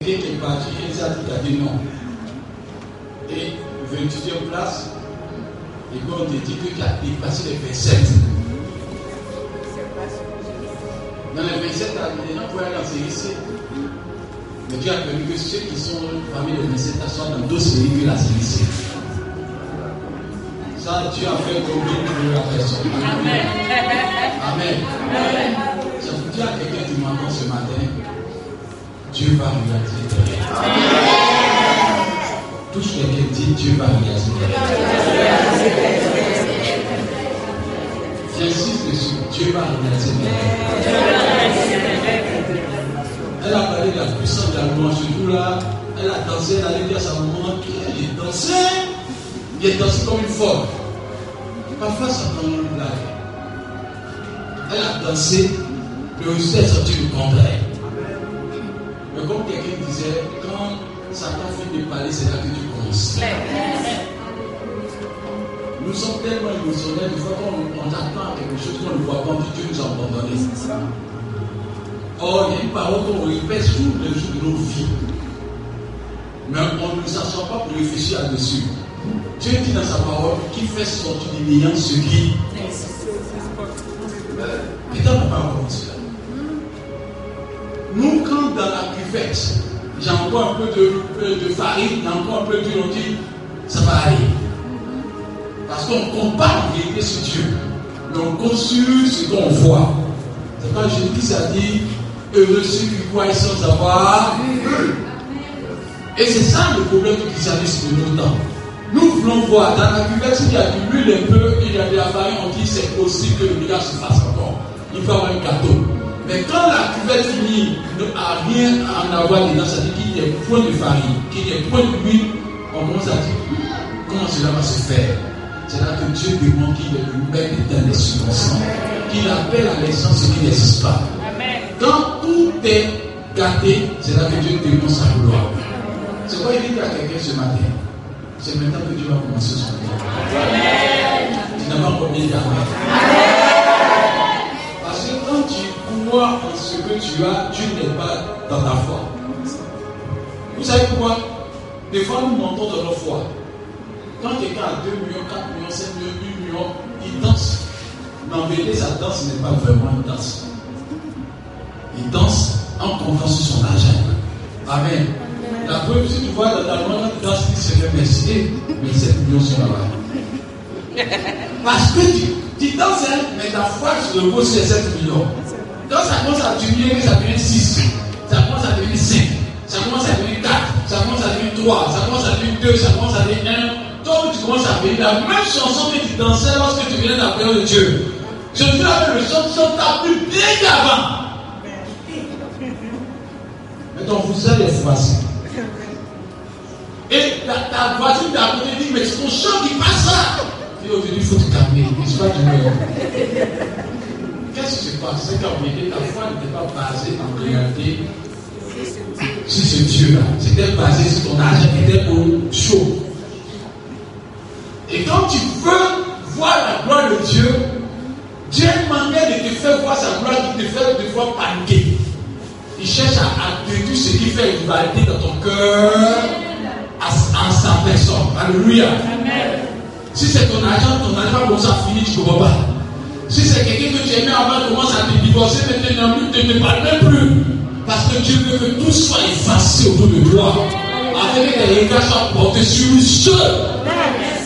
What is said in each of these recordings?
qui est parti, a dit non. Et 28e place, et quand on te dit que tu as dépassé les 27. Dans les 27, les gens pouvaient aller en ici. Mais Dieu a permis que ceux qui sont parmi les 27 soient dans d'autres séries que la série Ça, Dieu a fait comme pour la personne. Amen. Amen. Amen. Vous dit à quelqu'un qui m'entend ce matin, Dieu va réaliser Amen. Touche quelqu'un, dit Dieu va réaliser J'insiste dessus, Dieu va réaliser Elle a parlé de la puissance de la louange. Ce là elle a dansé, elle a dit à sa maman qu'elle est dansé. Il est dansé comme une folle. Parfois, ça prend une blague. Elle a dansé, le résultat est sorti le contraire. Mais comme quelqu'un disait, quand Satan finit de parler, c'est là que tu commences. Nous sommes tellement émotionnels, des fois quand on, attend quelque chose qu'on ne voit pas, Dieu nous a abandonné. Or, il y a une parole qu'on répète tous les jours de nos vies. Mais on ne s'assoit pas pour réfléchir là-dessus. Dieu dit dans sa parole qu'il fait sortir du néant ce qui. Pas cela. Nous, quand dans la cuvette, j'envoie un peu de, de farine, j'envoie un peu d'huile, on dit, ça va aller. Parce qu'on pas en vérité sur Dieu, mais on construit ce qu'on voit. C'est quand Jésus a dit, heureux ceux qui croient sans avoir Et c'est ça le problème du christianisme de nos temps. Nous voulons voir, dans la cuvette, il y a du l'huile un peu, il y a de la farine, on dit c'est possible que le miracle se fasse encore? Il faut avoir un gâteau. Mais quand la cuvette finit, n'a rien à en avoir dedans, ça veut dire qu'il y a point de farine, qu'il y a point d'huile, on commence à dire comment cela va se faire? C'est là que Dieu demande qu'il est le maître des subventions, qu'il appelle à l'essence ce qui n'existe pas. Quand tout est gâté, c'est là que Dieu demande sa gloire. C'est quoi il dit à quelqu'un ce matin? C'est maintenant que Dieu va commencer son œuvre. Tu n'as pas encore bien crois en ce que tu as, tu n'es pas dans ta foi. Vous savez pourquoi? Des fois, nous mentons dans notre foi. Quand quelqu'un a 2 millions, 4 millions, 5 millions, 8 millions, il danse. Mais en vérité, sa danse n'est pas vraiment une danse. Il danse en comptant sur son argent. Amen. La preuve, si tu vois dans ta main, dans ce qui se fait merci, mais 7 millions sont là-bas. Parce que tu, tu danses, hein, mais ta foi se repose sur 7 millions. Donc ça commence à diminuer, ça devient 6, ça commence à devenir 5, ça commence à devenir 4, ça commence à devenir 3, ça commence à devenir 2, ça commence à devenir 1. Donc tu commences à venir la même chanson que tu dansais lorsque tu venais d'appeler de Dieu. Je dis avec le chanson t'a plus bien qu'avant. Mais ton vous est froissé. Et ta, ta voiture d'à côté dit, mais ton chant qui passe là. Et aujourd'hui, il faut te calmer. Il pas Qu'est-ce qui se passe? C'est qu'en vérité, ta foi n'était pas basée en réalité sur ce Dieu-là. C'était basé sur ton argent qui était au chaud. Et quand tu veux voir la gloire de Dieu, Dieu manière de te faire voir sa gloire qui te fait des fois paniquer. Il cherche à, détruire ce qui fait une rivalité dans ton cœur en sa personne. Alléluia. Si c'est ton argent, ton argent commence à finir, tu ne comprends pas. Si c'est quelqu'un que tu aimais avant, commence à te divorcer, maintenant, ne te parle même plus. Parce que Dieu veut que tout soit effacé autour de toi. Afin que tes regards soient portés sur lui seul.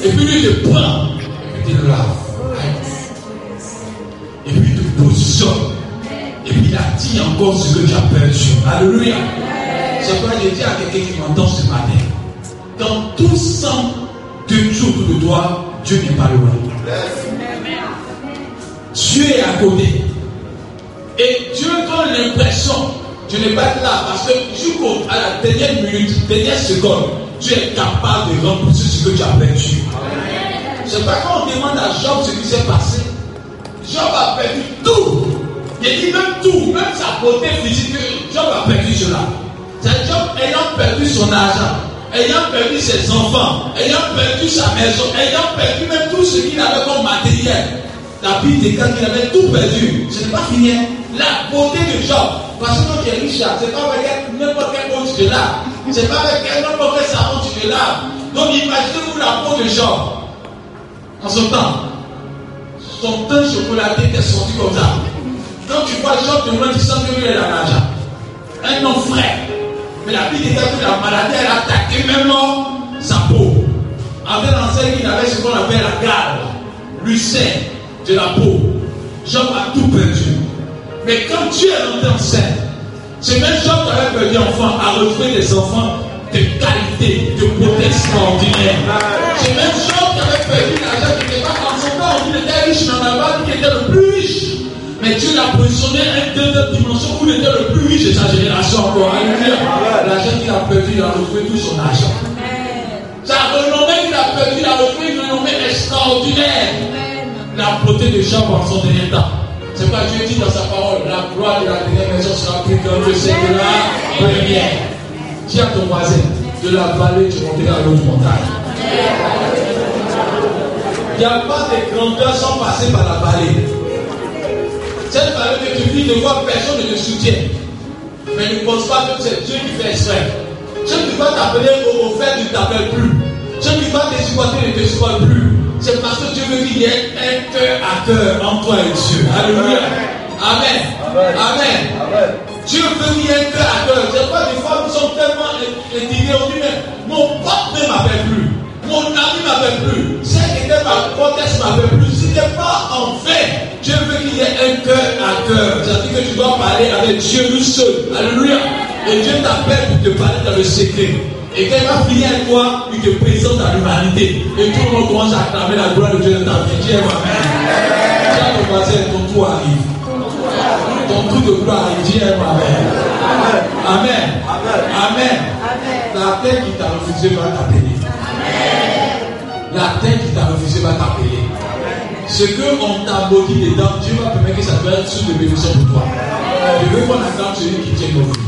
Et puis lui te prend. Et puis te lave. Et puis il te positionne. Et puis il attire encore ce que tu as perdu. Alléluia. C'est pourquoi je dis à quelqu'un qui m'entend ce matin. Quand tout semble de Dieu autour de toi, Dieu n'est pas loin. Dieu est à côté. Et Dieu donne l'impression, je n'ai pas là, parce que jusqu'à la dernière minute, dernière seconde, Dieu est capable de rembourser ce que tu as perdu. C'est pas quand on demande à Job ce qui s'est passé. Job a perdu tout. Il dit même tout, même sa beauté physique, Job a perdu cela. C'est Job ayant perdu son argent, ayant perdu ses enfants, ayant perdu sa maison, ayant perdu même tout ce qu'il avait comme matériel. La Bible déclare qu'il avait tout perdu. Ce n'est pas fini. La beauté de Job. Parce que quand tu es riche, c'est pas vrai n'importe quelle bonne tu te laves. C'est pas avec quel mauvais savon tu te laves. Donc imaginez-vous la peau de Jean. En son temps, son teint chocolaté était sorti comme ça. Quand tu vois Jean de loin, tu sens que lui est l'argent. Un homme frais. Mais la Bible dit que la maladie, elle a attaqué même sa peau. Avec l'enseigne, il avait ce qu'on appelle la garde, l'ulcère de la peau. Jean a tout perdu. Mais quand Dieu est rentré en scène, c'est même Jean qui avait perdu enfant a retrouvé des enfants de qualité, de beauté extraordinaire. C'est même Jean qui avait perdu l'argent qui n'était pas en son temps. On était riche, n'a pas dit qu'il était le plus riche. Mais Dieu l'a positionné un deuxième dimension où il était le plus riche de sa génération encore. Alléluia. L'argent qu'il a perdu, il a retrouvé tout son argent. Sa renommée qu'il a perdu, il a retrouvé une renommée extraordinaire. La beauté de Jean pendant son dernier temps. C'est pas Dieu dit dans sa parole, la gloire de la dernière maison sera plus grande que de la première. Dis à ton voisin, de la vallée, tu monteras à l'autre montagne. Il n'y a pas de grandeur sans passer par la vallée. Cette vallée que tu vis, ne vois personne ne te soutient. Mais ne pense pas que c'est Dieu qui fait exprès. Ceux qui vont t'appeler au fait ne t'appellent plus. Ceux qui vont te supporter ne te supportent plus. C'est parce que Dieu veut qu'il y ait un cœur à cœur entre toi et Dieu. Alléluia. Amen. Amen. Dieu veut qu'il y ait un cœur à cœur. C'est pas des fois nous sommes tellement indignés. On dit, mais mon pote ne m'appelle plus. Mon ami ne m'appelle plus. Celle qui était ma proteste ne m'appelle plus. Si n'est pas en fait, Dieu veut qu'il y ait un cœur à cœur. C'est-à-dire que tu dois parler avec Dieu lui seul. Alléluia. Et Dieu t'appelle pour te parler dans le secret. Et quand il va finir avec toi, il te présente à l'humanité. Et tout le monde commence à acclamer la gloire de Dieu dans ta vie. Dis Amen. Dis ton voisin, ton tour arrive. Ton tour de gloire arrive. Dis Amen. Amen. Amen. La terre qui t'a refusé va t'appeler. La terre qui t'a refusé va t'appeler. Ce qu'on t'a maudit dedans, Dieu va permettre que ça doit être sous de bénédiction pour toi. Je veux qu'on acclame celui qui tient nos vies.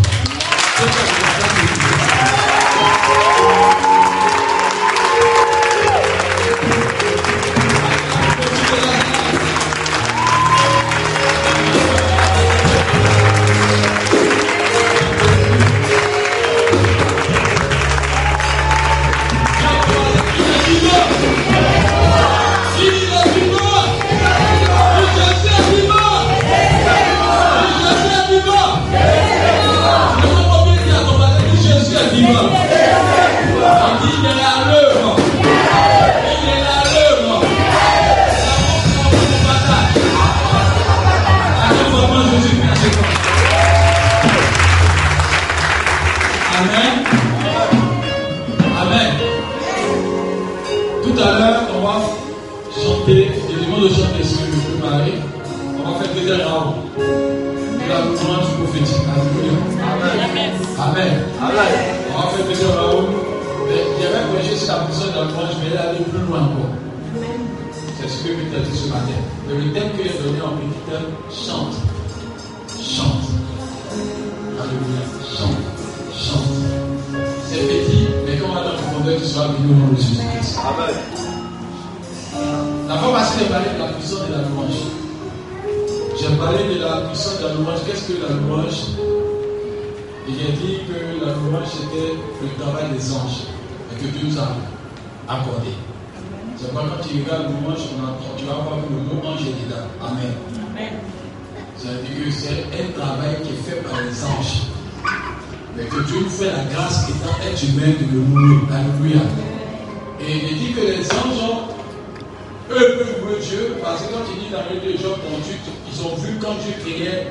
Eux peuvent louer Dieu parce que quand il dit dans le de Job ils ont vu quand Dieu créait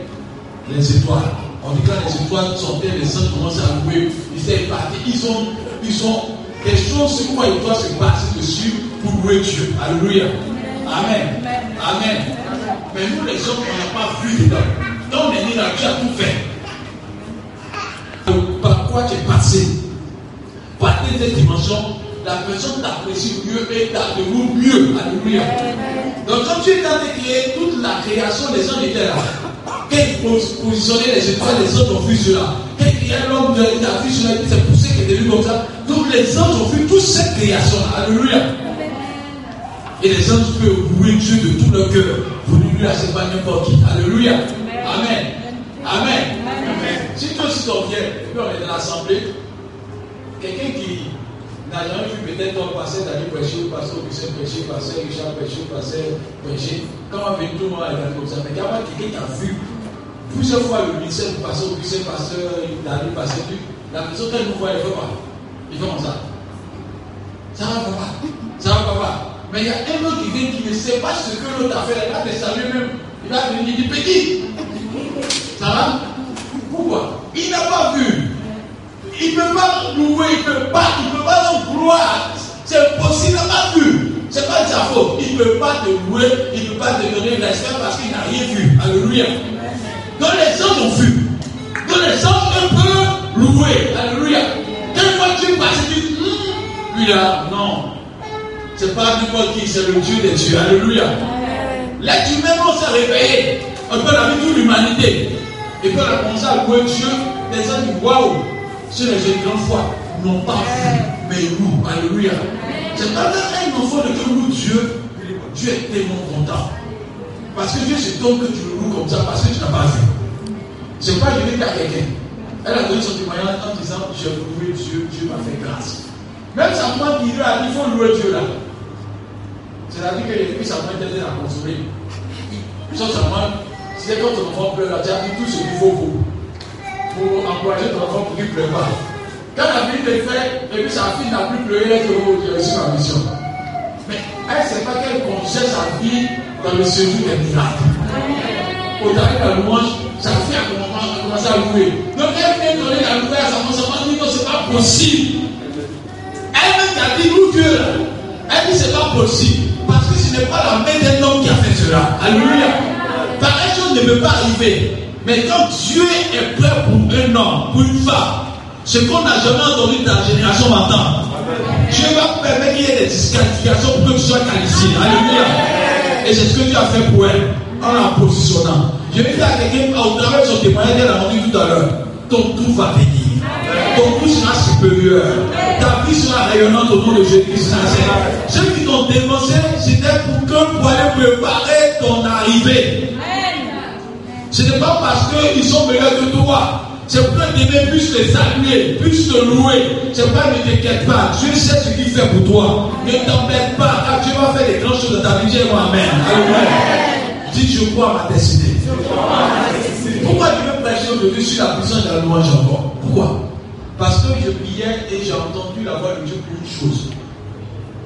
les étoiles. On dit quand les étoiles sortaient, les anges commençaient à louer. Ils étaient partis. Ils ont, ils ont des choses sur quoi ils doivent se passer dessus pour louer Dieu. Alléluia. Amen. Amen. Mais nous, les hommes, on n'a pas vu dedans. Donc, on est né là, Dieu a tout fait par quoi tu es passé? Par cette dimension, la personne t'apprécie mieux et t'apprécie mieux. Alléluia. Donc quand tu es dans créer toute la création, les gens étaient là. Quand ils positionnaient les étoiles, les autres ont vu cela. Quand il y a l'homme, a vu cela, c'est poussé qui est venu comme ça. Donc les anges ont vu toute cette création. Alléluia. Et les anges peuvent louer Dieu de tout leur cœur. Vous ne lui lâchez pas n'importe qui. Alléluia. Amen. Amen. Si toi aussi et puis on est dans l'assemblée, quelqu'un qui jamais vu peut-être un passer d'aller prêcher, passer au lycée prêcher, passer Richard prêcher, passer prêcher, quand on vient tout le monde à comme ça, mais a quelqu'un qui a vu plusieurs fois le lycée passer au lycée pasteur, d'aller passer, la personne qu'elle nous voit, elle ne fait pas. Il fait comme ça. Ça va, papa. Ça va, papa. Mais il y a un autre qui vient qui ne sait pas ce que l'autre a fait. Il va te saluer même. Il va venir, il dit petit. Ça va? Pourquoi? Il n'a pas vu. Il ne peut pas louer, il ne peut pas, il ne peut pas donc gloire. C'est impossible, il n'a pas vu. Ce n'est pas de sa faute. Il ne peut pas te louer, il ne peut pas te donner respect parce qu'il n'a rien vu. Alléluia. Donc les autres ont vu. Donc les autres peuvent louer. Alléluia. Quand tu passes, tu dis, hum, lui là, non. C'est pas n'importe qui, c'est le Dieu des dieux. Alléluia. L'être humain, on s'est réveillé. On peut la vie toute l'humanité. Et puis on a commencé à louer Dieu. Les gens disent Waouh, sur les jeunes grandes fois, n'ont pas vu, mais nous. Alléluia. C'est pas un enfant de Dieu loue Dieu. Dieu est tellement content. Parce que Dieu se tombe que tu le loues comme ça, parce que tu n'as pas vu. C'est pas je vais à quelqu'un. Elle a donné son témoignage en disant J'ai loué Dieu, Dieu m'a fait grâce. Même sa maman qui lui a dit Il faut louer Dieu là. C'est-à-dire que depuis sa maman était à consommer. Son sa maman, c'est quand ton enfant pleure, tu as dit tout ce qu'il faut pour, pour encourager ton enfant pour qu'il ne pleure pas. Quand la vie est faite, et puis sa fille n'a plus pleuré, elle dit Oh, j'ai reçu ma mission. Mais elle ne sait pas qu'elle congèle sa vie dans le séjour des miracles. Au dernier de la louange, sa fille a commencé à louer. Donc elle vient donner la nouvelle à sa maman, sa dit Non, ce n'est pas possible. Elle-même a dit Nous Dieu. Elle dit C'est pas possible ce n'est pas la main d'un homme qui a fait cela. Alléluia. Pareille chose ne peut pas arriver. Mais quand Dieu est prêt pour un homme, pour une femme, ce qu'on n'a jamais entendu dans la génération maintenant, Dieu va permettre qu'il y ait des disqualifications pour que tu sois qualifié. Alléluia. Et c'est ce que Dieu a fait pour elle en la positionnant. Je vais dire à quelqu'un, au travers de son témoignage qu'elle a rendu tout à l'heure, ton tour va venir. Ton tour sera supérieur. Ta vie sera rayonnante au nom de Jésus-Christ. Ceux qui t'ont dénoncé, c'était pour que pour préparer ton arrivée. Ce n'est pas parce qu'ils sont meilleurs que toi. C'est pour que Dieu puisse les saluer, puisse te louer. C'est pas ne t'inquiète pas. Dieu sait ce qu'il fait pour toi. Ne t'embête pas. Car Dieu va faire des grandes choses dans ta vie. Dis moi Amen. Alléluia. Dis je crois à ma destinée. Pourquoi tu veux prêcher aujourd'hui sur la puissance de la louange encore? Pourquoi? Parce que je priais et j'ai entendu la voix de Dieu pour une chose.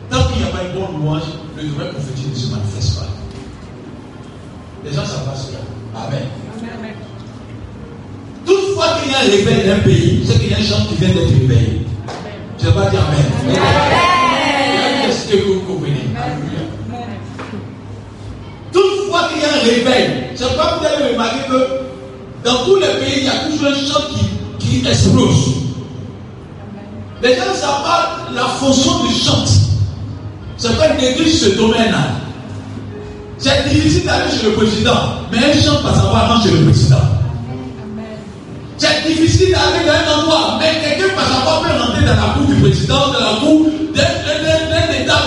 Tant qu'il n'y a pas une bonne louange, le vrai prophétique ne se manifeste pas. Les gens savent pas cela. Amen. Toutefois qu'il y a un réveil d'un pays, c'est qu'il y a un chant qui vient d'être réveillé. Je ne vais pas dire Amen. Amen. Qu'est-ce que vous comprenez? Toutefois qu'il y a un réveil, c'est pas vous allez remarquer que dans tous les pays, il y a toujours un chant qui, qui explose. Les gens ne savent pas la fonction du chant. C'est pas une église ce domaine-là. C'est difficile d'aller chez le président, mais un chant passe avant chez le président. C'est difficile d'aller dans un endroit, mais quelqu'un passe avoir peut rentrer dans la cour du président, dans la cour d'un État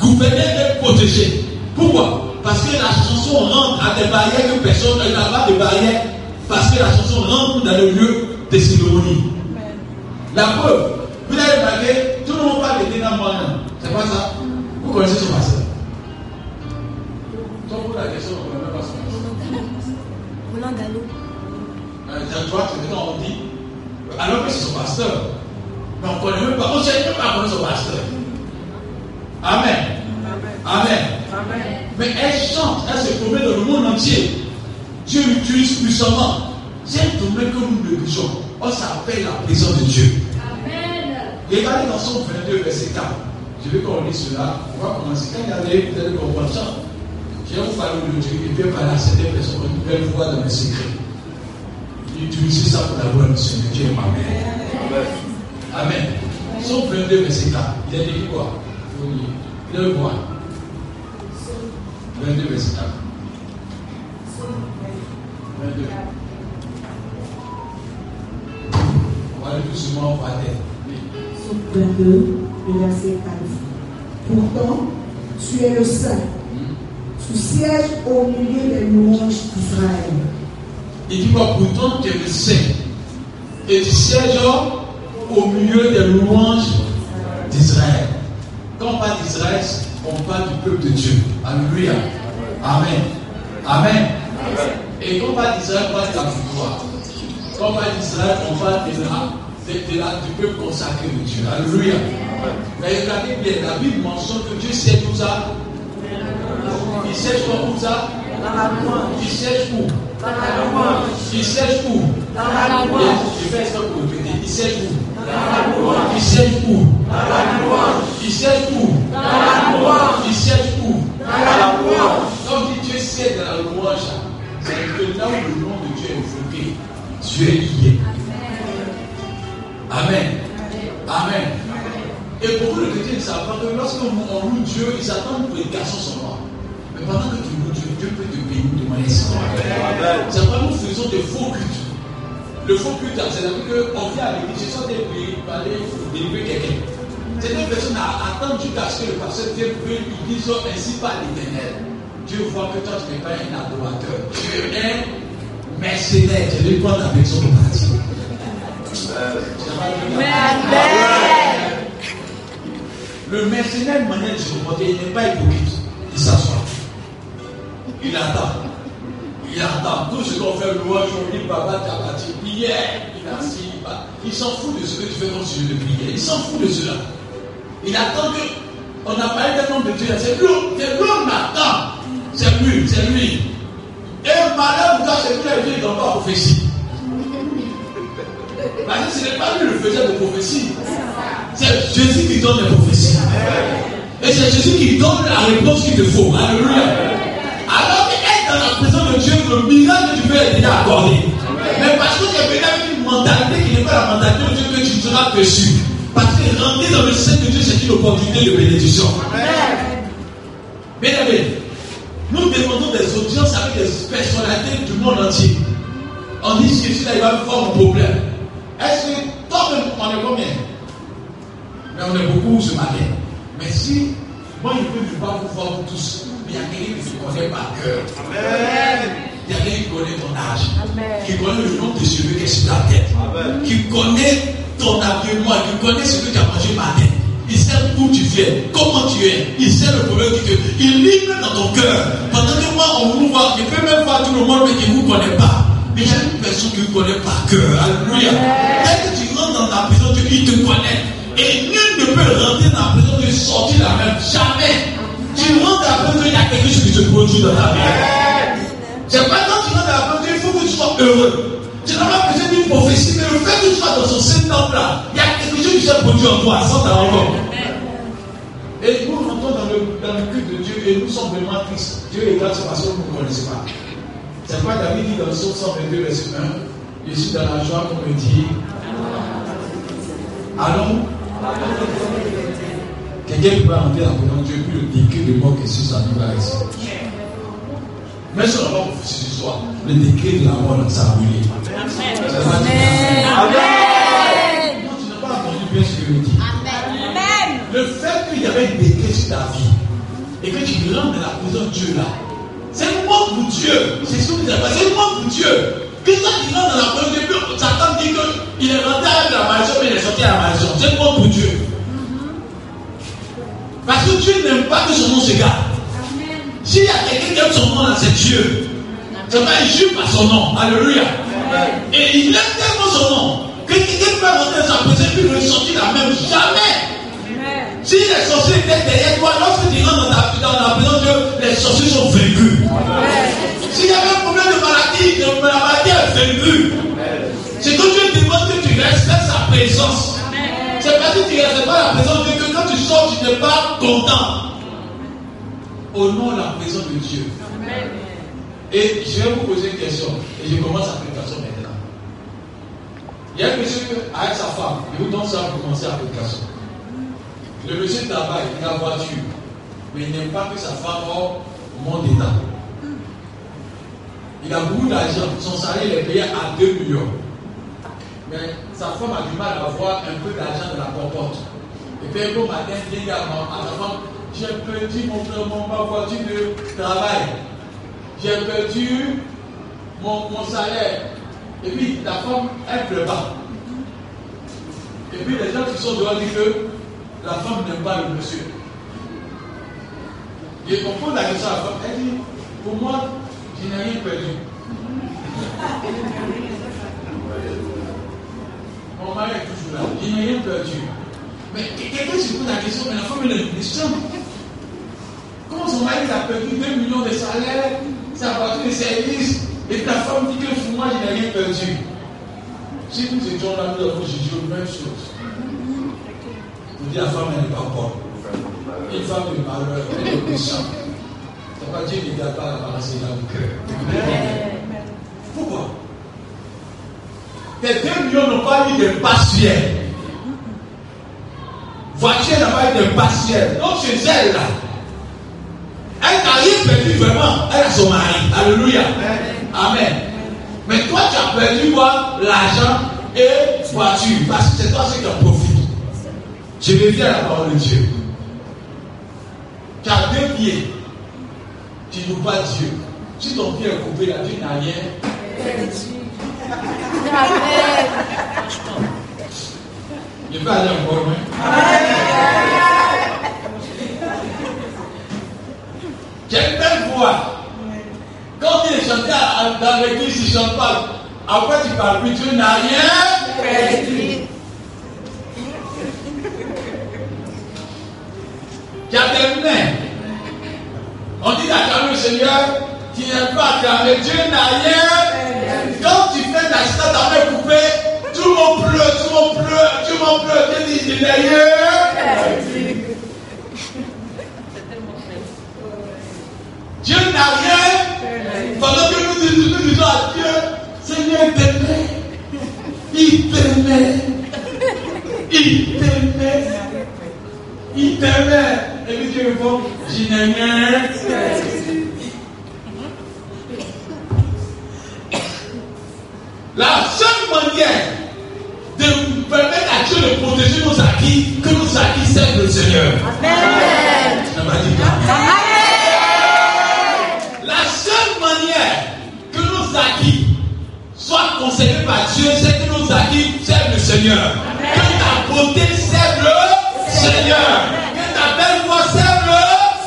gouverné et protégé. Pourquoi? Parce que la chanson rentre à des barrières que personne n'a pas de barrières, parce que la chanson rentre dans le lieu des cérémonies. La preuve, vous avez remarqué, tout le monde parle de Dina C'est pas ça vous connaissez son pasteur Toi, pour la question, on ne connaît pas son pasteur. Roland Dallot. Euh, toi, on dit, alors que c'est son pasteur. Mais on ne connaît même pas, on ne sait même pas connaître son pasteur. Amen. Amen. Amen. Mais elle chante, elle se promène dans le monde entier. Dieu l'utilise puissamment. C'est un domaine que nous négligeons. On s'appelle la présence de Dieu. Amen. Regardez dans son 22, verset 4. Je veux qu'on lise cela. On va commencer. Quand il y a des, vous allez comprendre ça. Vais vous parler de Dieu. Il peut parler à certaines personnes une nouvelle voix dans mes secrets. Utilisez ça pour la gloire de Seigneur. Dieu Amen. Amen. Son 22, verset 4. Il a dit quoi? Il quoi 22, verset 4. 22. On va aller doucement, on va aller. 22, le verset 4. Pourtant, tu es le Saint. Tu sièges au milieu des louanges d'Israël. Il dit quoi Pourtant, tu es le Saint. et tu sièges au milieu des louanges d'Israël. Quand on parle d'Israël, on parle du peuple de Dieu. Alléluia. Amen. Amen. Et quand on parle d'Israël, on parle de la victoire. Quand on parle d'Israël, on parle de la, du peuple consacré de Dieu. Alléluia. Mais regardez bien, la Bible mentionne que Dieu sait tout ça. Il quoi tout ça Il sait où Il sait où Je fais ça pour répéter. Il sait où Il sait où Il sait où Il sait où Quand on dit Dieu sait dans la louange, c'est que là où le nom de Dieu est évoqué, Dieu y est. Amen. Amen. Et beaucoup de chrétiens ne savent pas que lorsqu'on loue Dieu, ils attendent que les garçons soient morts. Mais pendant que tu loues Dieu, Dieu peut te bénir de manière spirituelle. C'est pourquoi nous faisons des faux cultes. Le faux culte, c'est-à-dire qu'on vient à l'église, je sens des prier, parler, délivrer quelqu'un. Certaines personnes attendent jusqu'à ce que le pasteur vienne prier, ils disent ainsi par l'éternel. Dieu voit que toi, tu n'es pas un adorateur. Tu es un mercenaire. Tu vais prendre la maison de parti. Le mercenaire manière de se comporter, il n'est pas hypocrite. Il s'assoit. Il attend. Il attend. Tout ce qu'on fait louange, on dit Baba Tabati. Hier, il a assis. Il s'en fout de ce que tu fais comme sujet de prière. Il s'en fout de cela. Il attend que. On a parlé d'un nom de Dieu. C'est l'homme. C'est l'homme attend. C'est lui. C'est lui. Et malheur, toi, c'est lui qui est dans la prophétie. Parce que ce n'est pas lui le faiseur de prophétie. C'est Jésus qui donne les prophéties. Et c'est Jésus qui donne la réponse qu'il te faut. Alléluia. Alors qu'être dans la le miracle que tu veux est déjà accordé. Mais parce que tu es venu avec une mentalité qui n'est pas la mentalité de Dieu que tu seras dessus. Parce que rentrer dans le sein de Dieu, c'est une opportunité de bénédiction. Bien aimé, nous demandons des audiences avec des personnalités du monde entier. On dit que celui-là, il va faire un problème. Est-ce que toi-même, on est combien? Mais on est beaucoup ce matin. Mais si, moi, je peux ne pas vous voir tous, mais il y a quelqu'un qui connaît par cœur. Il y a quelqu'un qui connaît ton âge, qui connaît le nom de cheveux qui est sur ta tête, qui connaît ton habillement, qui connaît ce que tu as mangé matin. Il sait où tu viens, comment tu es. Il sait le problème que tu as. Il lit même dans ton cœur. Pendant que moi, on vous voit, il peut même voir tout le monde, mais qui ne vous connaît pas. Mais il y a une personne qui vous connaît par cœur. Alléluia. Dès que tu rentres dans ta prison, il te connaît. Et nul ne peut rentrer dans la prison et sortir la même. Jamais. Tu rentres dans la prison, il y a quelque chose qui se produit dans ta vie. C'est pas quand tu rentres dans la il faut que tu sois heureux. Tu n'as pas besoin d'une prophétie, mais le fait que tu sois dans son septembre là, il y a quelque chose qui s'est produit en toi, sans ta rencontre. Et nous rentrons dans le, dans culte de Dieu et nous sommes vraiment tristes. Dieu est grâce parce que vous ne connaissez pas. C'est quoi David dit dans le psaume 122, verset 1 Je suis dans la joie qu'on me dit Allons. Quelqu'un va rentrer dans Dieu, puis le décret de mort qui est sur sa vie va rester. Mais n'est pas ce soir. Le décret de la mort, ça a brûlé. Amen. Amen. Non, tu n'as pas entendu bien ce que je dis. Amen. Le fait qu'il y avait un décret sur ta vie et que tu rentres dans la prison de Dieu là, c'est un mot pour Dieu. C'est ce que vous avez C'est un mot pour Dieu. Que toi tu rentres dans la prison de Dieu, Satan dit qu'il est rentré avec la maison, mais il est sorti à la maison. C'est un mot pour Dieu. Parce que Dieu n'aime pas que son nom se garde. S'il y a quelqu'un qui aime son nom c'est Dieu. C'est pas Dieu par son nom. Alléluia. Et il aime tellement son nom que quelqu'un peut rentrer dans sa présence puis ressortir la même. Jamais. Si les sorciers étaient derrière toi, lorsque tu rentres dans, la présence de Dieu, les sorciers sont vaincus. S'il y avait un problème de maladie, la maladie est vaincue. C'est que Dieu demande que tu respectes sa présence. C'est parce que tu ne respectes pas la présence de Dieu que quand tu sors, tu n'es pas content. Au nom de la présence de Dieu. Et je vais vous poser une question. Et je commence l'application maintenant. Il y a un monsieur avec sa femme. Je vous donne ça pour commencer l'application. Le monsieur travaille, il a voiture. Mais il n'aime pas que sa femme monte dedans. Il a beaucoup d'argent. Son salaire est payé à 2 millions. Mais sa femme a du mal à avoir un peu d'argent dans la compote. Et puis, un matin, il dit à sa femme J'ai perdu mon, mon, ma voiture de travail. J'ai perdu mon, mon, salaire. Et puis, la femme, elle pleure pas. Et puis les gens qui sont dehors disent que la femme n'aime pas le monsieur. Et on pose la question à la femme, elle dit, pour moi, je n'ai rien perdu. Mon mari est toujours là, je n'ai rien perdu. Mais quelqu'un se pose la question, mais la femme elle question. Comment son mari a perdu 2 millions de salaires, sa voiture de service, et ta femme dit que moi, je n'ai rien perdu. Si nous étions là, nous avons dit la même chose. Vous dites la femme, elle n'est pas bonne. Une femme de malheur, elle est méchante. C'est pas Dieu ne pas la balancer dans le cœur. Pourquoi? Tes deux millions n'ont pas eu de partiel. Voiture n'a pas eu de partiel. Donc chez elle, là, elle n'a rien perdu vraiment. Elle a son mari. Alléluia. Amen. Mais toi, tu as perdu quoi? L'argent et voiture. Parce que c'est toi qui en profites. Je reviens à la parole de Dieu. Tu as deux pieds. Tu ne pas Dieu. Si ton pied est coupé, là, tu n'as rien. Je peux aller encore loin. J'ai une voix. Quand tu es chanté dans l'église, tu ne chantes pas. Après, tu parles? Plus, tu n'as rien. Tu as des mains. On dit d'acclamer le Seigneur, tu n'aimes pas acclamer. Dieu n'a rien. Quand tu fais cita, ta main coupée, tout le monde pleure, tout le monde pleure, tout le monde pleure. Dieu dit, il n'a rien. Dieu n'a rien. Pendant que nous disons, nous disons à Dieu, Seigneur, il t'aimait. Il t'aimait. Il t'aimait. Il t'aimait. Et puis Dieu répond, je n'ai rien. La seule manière de permettre à Dieu de protéger nos acquis, que nos acquis servent le Seigneur. Amen. La par Dieu, c'est que nos acquis servent le Seigneur. Que ta beauté serve le Seigneur.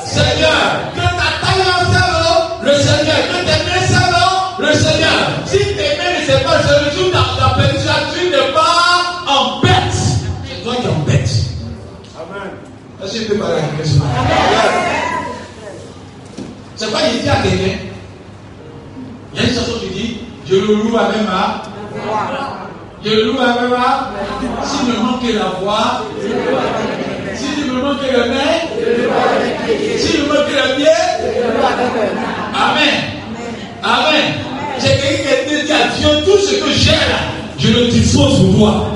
Seigneur. Que ta taille serve le Seigneur. Que tes mains servent le Seigneur. Si tes mains ne servent pas le Seigneur, ta péninsule, tu n'es pas en bête. C'est toi qui es en bête. Amen. Est-ce que je peux parler à quelqu'un ce matin? C'est pas il dit à quelqu'un. Il y a une chanson qui dit Je le loue avec ma voix. Je le loue avec ma S'il me manque la voix, s'il me manque le main, s'il me manque le pied, Amen. Amen. J'ai quelqu'un qui dit à Dieu, tout ce que j'ai là, je le dispose pour toi.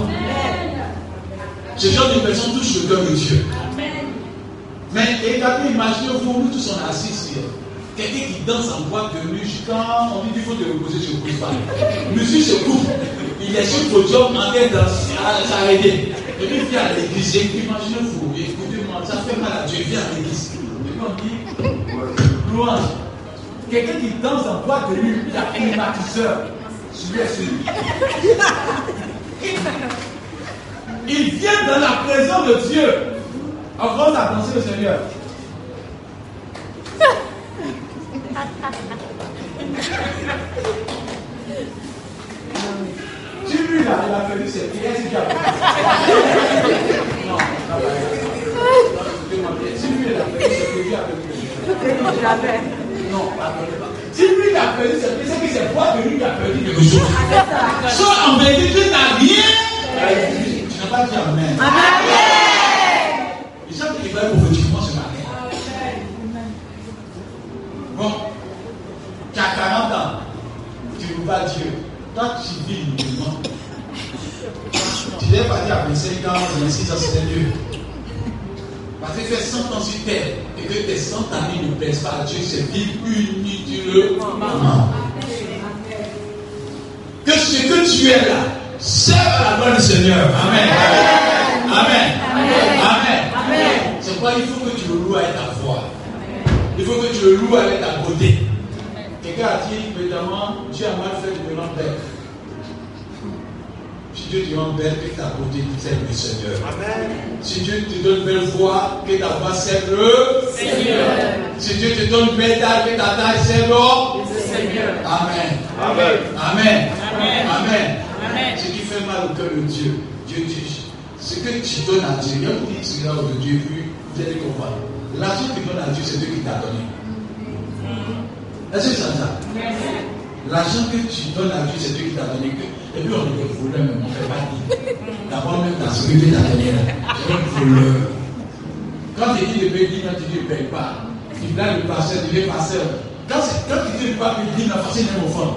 Ce genre de personne touche le cœur de Dieu. Mais regardez, imaginez-vous, nous tous on est assis ici. Quelqu'un qui danse en boîte de nuit, quand on dit qu'il faut te reposer, je ne repose pas. Musique se coupe. Il est sur le podium en train de s'arrêter. Et puis il vient à l'église. Imaginez-vous, écoutez-moi, ça fait mal à Dieu. Il vient à l'église. Et on dit, louange. Quelqu'un qui danse en boîte de nuit, il a un climatiseur. Celui est celui. Il vient dans la présence de Dieu. En commence à danser le Seigneur. Tu lui là, il a perdu ses pieds, est-ce qu'il a Non, Si lui il a perdu ses pieds, il a perdu ses pieds. Non, pas Si lui il a perdu ses pieds, c'est que c'est toi de lui qui a perdu quelque chose. Soit en vérité, tu n'as rien. Tu n'as pas dit Amen. Amen. Les gens qui veulent prophétiquement ce matin. Bon, tu as 40 ans, tu ne pas Dieu. Toi, tu vis mouvement. Tu n'es pas dit à 25 ans, 26 ans, c'était mieux. Parce que tu fais 100 ans sur terre et que tes 100 années ne pèsent pas à Dieu, c'est vivre inutilement. Que ce que tu es là serve à la gloire du Seigneur. Amen. Amen. Amen. Amen. C'est quoi Il faut que tu le loues avec ta foi. Il faut que tu le loues avec ta beauté. Quelqu'un a dit, évidemment, Dieu a mal fait de me rendre Dieu te rend belle, que ta beauté serve le Seigneur. Si Dieu te donne une belle voix, que ta voix serve le Seigneur. Si Dieu te donne belle taille, que ta taille serve le Seigneur. Amen. Amen. Amen. Amen. Amen. Amen. Ce qui fait mal au cœur de Dieu, Dieu dit, ce que tu donnes à Dieu, il y a beaucoup de cela aujourd'hui, puis vous allez comprendre. L'argent que tu donnes à Dieu, c'est Dieu qui t'a donné. Est-ce que c'est ça? L'argent que tu donnes à Dieu, c'est Dieu qui t'a donné. Et puis on est des voleurs, mais on ne fait pas dire. D'abord même dans ce que Dieu t'a donné, c'est un voleur. Quand tu dis de payer 10 quand tu ne paye pas, tu blagues le pasteur, tu dis pasteur. Quand, c'est- quand tu dis ne pas payer 10 la pasteur n'est au fond.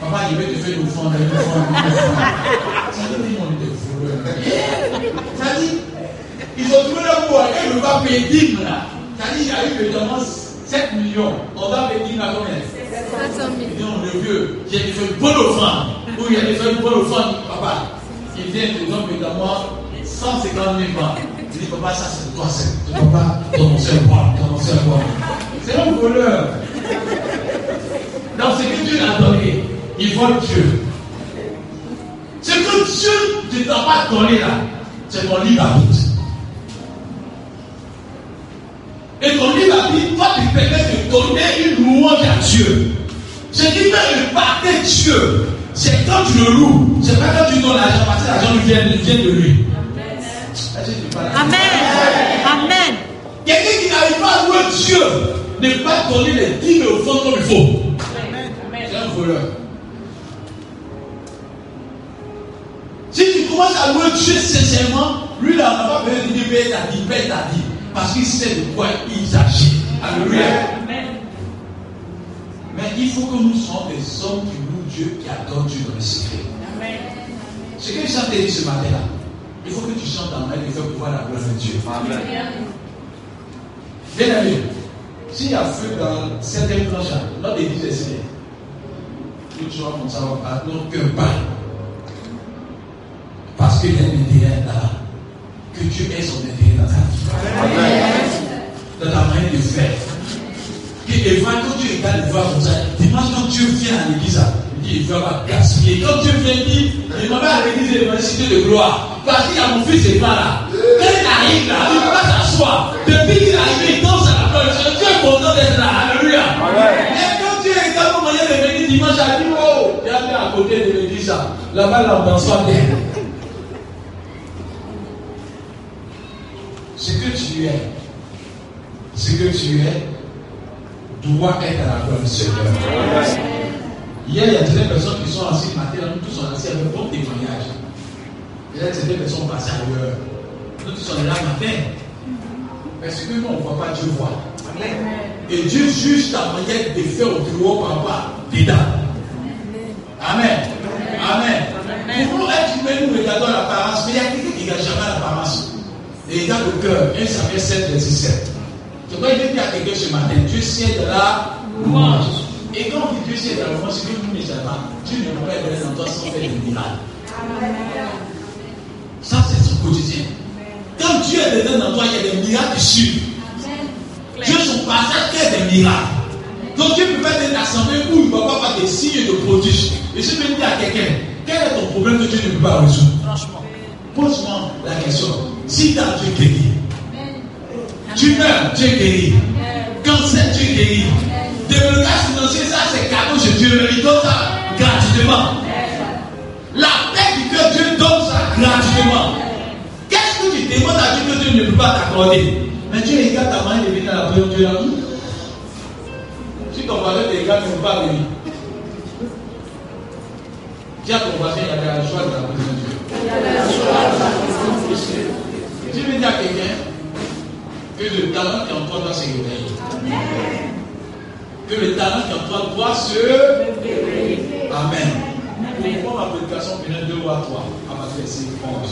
Papa, je vais te faire une offrande, une offrande. Ça veut dire qu'on est des voleurs. Ça dit, ils ont trouvé le mot, et ne va payer 10 là. Il y a eu évidemment 7 millions. On va payer 10 à combien Il dit, on est vieux, j'ai fait une bonne offrande. Ou il a fait une bonne offrande, papa. Il vient te donne évidemment 150 000 francs. Il dit, papa, ça c'est toi, c'est tu ne peux pas commencer à boire, commencer à boire. C'est un voleur. Dans ce que Dieu a donné, il vole Dieu. Ce que Dieu ne t'a pas donné là, c'est ton libre arbitre. Et ton libre arbitre, toi, tu permets de donner une louange à Dieu. Ce qui fait repartir Dieu, c'est quand tu le loues. C'est pas quand tu donnes l'argent, parce que l'argent vient, vient de lui. Amen. Amen. Quelqu'un qui n'arrive pas à louer Dieu ne peut pas donner les dîmes au fond comme il faut. C'est un voleur. Si tu commences à louer Dieu sincèrement, lui là, on n'a pas besoin de dire paye ta dit, paye ta dit. Parce qu'il sait de quoi il s'agit. Alléluia. Mais il faut que nous soyons des hommes qui louent Dieu, qui adorent Dieu dans le secret. Ce que Jean t'a dit ce matin-là, il faut que tu chantes dans la main et faire pouvoir la gloire de Dieu. Bien aimé, s'il y a feu dans certaines planches, notre église est. Nous vas comme ça, à notre cœur bat. Parce qu'il y a un intérêt là. Que Dieu ait son intérêt dans ta vie. Dans ta manière de faire. Et Eva, quand Dieu regarde le voir comme ça, dimanche quand Dieu vient à l'église, il dit, il va pas gaspiller. Quand Dieu vient, il dit, il m'a pas à l'église et m'a cité de gloire. Parce qu'il y a mon fils et pas là. Quand il arrive là, il ne peut pas s'asseoir. Depuis qu'il est arrivé, il danse à la gloire. Dieu est content d'être là. Alléluia. Et quand Dieu regarde mon moyen de venir dimanche, il dit, oh, il y a à côté de l'église là. Là-bas, là, on danse pas bien. Ce que tu es, ce que tu es, doit être à la gloire du Seigneur. Hier, il y a des personnes qui sont assises matin, nous tous sommes assis avec bon témoignage. Et là, certaines personnes passent ailleurs. Nous tous sommes là matin. Parce que nous, on ne voit pas Dieu voir. Et Dieu juge ta manière de faire au bureau par rapport dedans. Amen. Amen. Pour nous, être humains, nous regardons l'apparence, mais il y a quelqu'un qui ne regarde jamais l'apparence. Et regarde le cœur. 1 Samuel 7, verset 7. C'est pourquoi il dit à quelqu'un ce matin, Dieu sait de la louange. Et quand on dit Dieu sait de la louange, c'est que nous ne pas. Dieu ne peut pas être dans toi sans faire des miracles. Ça, c'est son quotidien. Quand Dieu est dedans dans toi, il y a des miracles qui suivent. Dieu, son passage, crée des miracles. Donc Dieu peut faire une assemblée où il ne va pas avoir des signes de prodiges. Et je peux dire à quelqu'un, quel est ton problème que Dieu ne peut pas résoudre? Franchement. Pose-moi la question. Si dans Dieu guérit, tu meurs, Dieu guérit. Cancer, Dieu guérit. Développement financier, ça c'est cadeau chez Dieu, il donne ça gratuitement. La paix du cœur, Dieu donne ça gratuitement. Qu'est-ce que tu demandes à Dieu que Dieu ne peut pas t'accorder? Mais Dieu regarde ta main et venir à la prière, Dieu là. Si ton voisin te regarde, tu ne peux pas venir. Dis à ton voisin, il y a de la joie de la présence de Dieu. Je veux dire à quelqu'un que le talent qui est en toi doit se réveiller. Que le talent qui est en toi doit se Amen. Pour moi, ma prédication deux ou à trois, à ma verset 11.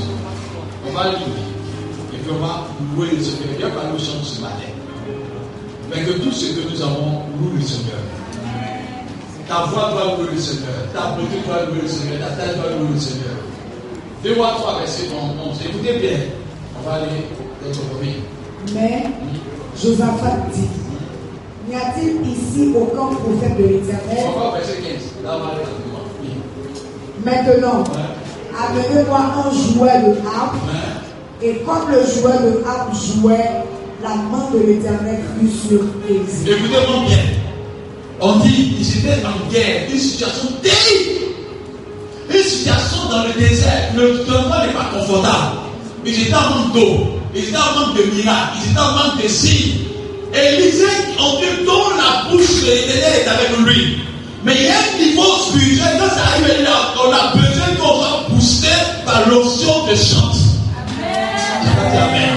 On va lire. Et puis on va louer le Seigneur. Il n'y a pas le chant ce matin. Mais que tout ce que nous avons loue le Seigneur. Ta voix doit louer le Seigneur. Ta beauté doit louer le Seigneur. Ta taille doit louer le Seigneur. Deux ou à trois, verset 11. Écoutez bien. Mais Josaphat dit N'y a-t-il ici aucun prophète de l'éternel? Encore verset 15. Là, on va aller dans le Maintenant, amenez-moi un jouet de harpe. Et comme le jouet de harpe jouait, la main de l'éternel fut sur Élisée. Écoutez-moi bien. On dit, ils étaient en guerre, une situation terrible. Une situation dans le désert, le climat n'est pas confortable. Ils étaient en manque d'eau, ils étaient en manque de miracles, ils étaient en manque de signes. Élisée, on dit, dont la bouche de l'éternel est avec lui. Mais il y a un niveau spirituel, quand ça arrive là, on a besoin qu'on soit boosté par l'option de chante. Amen.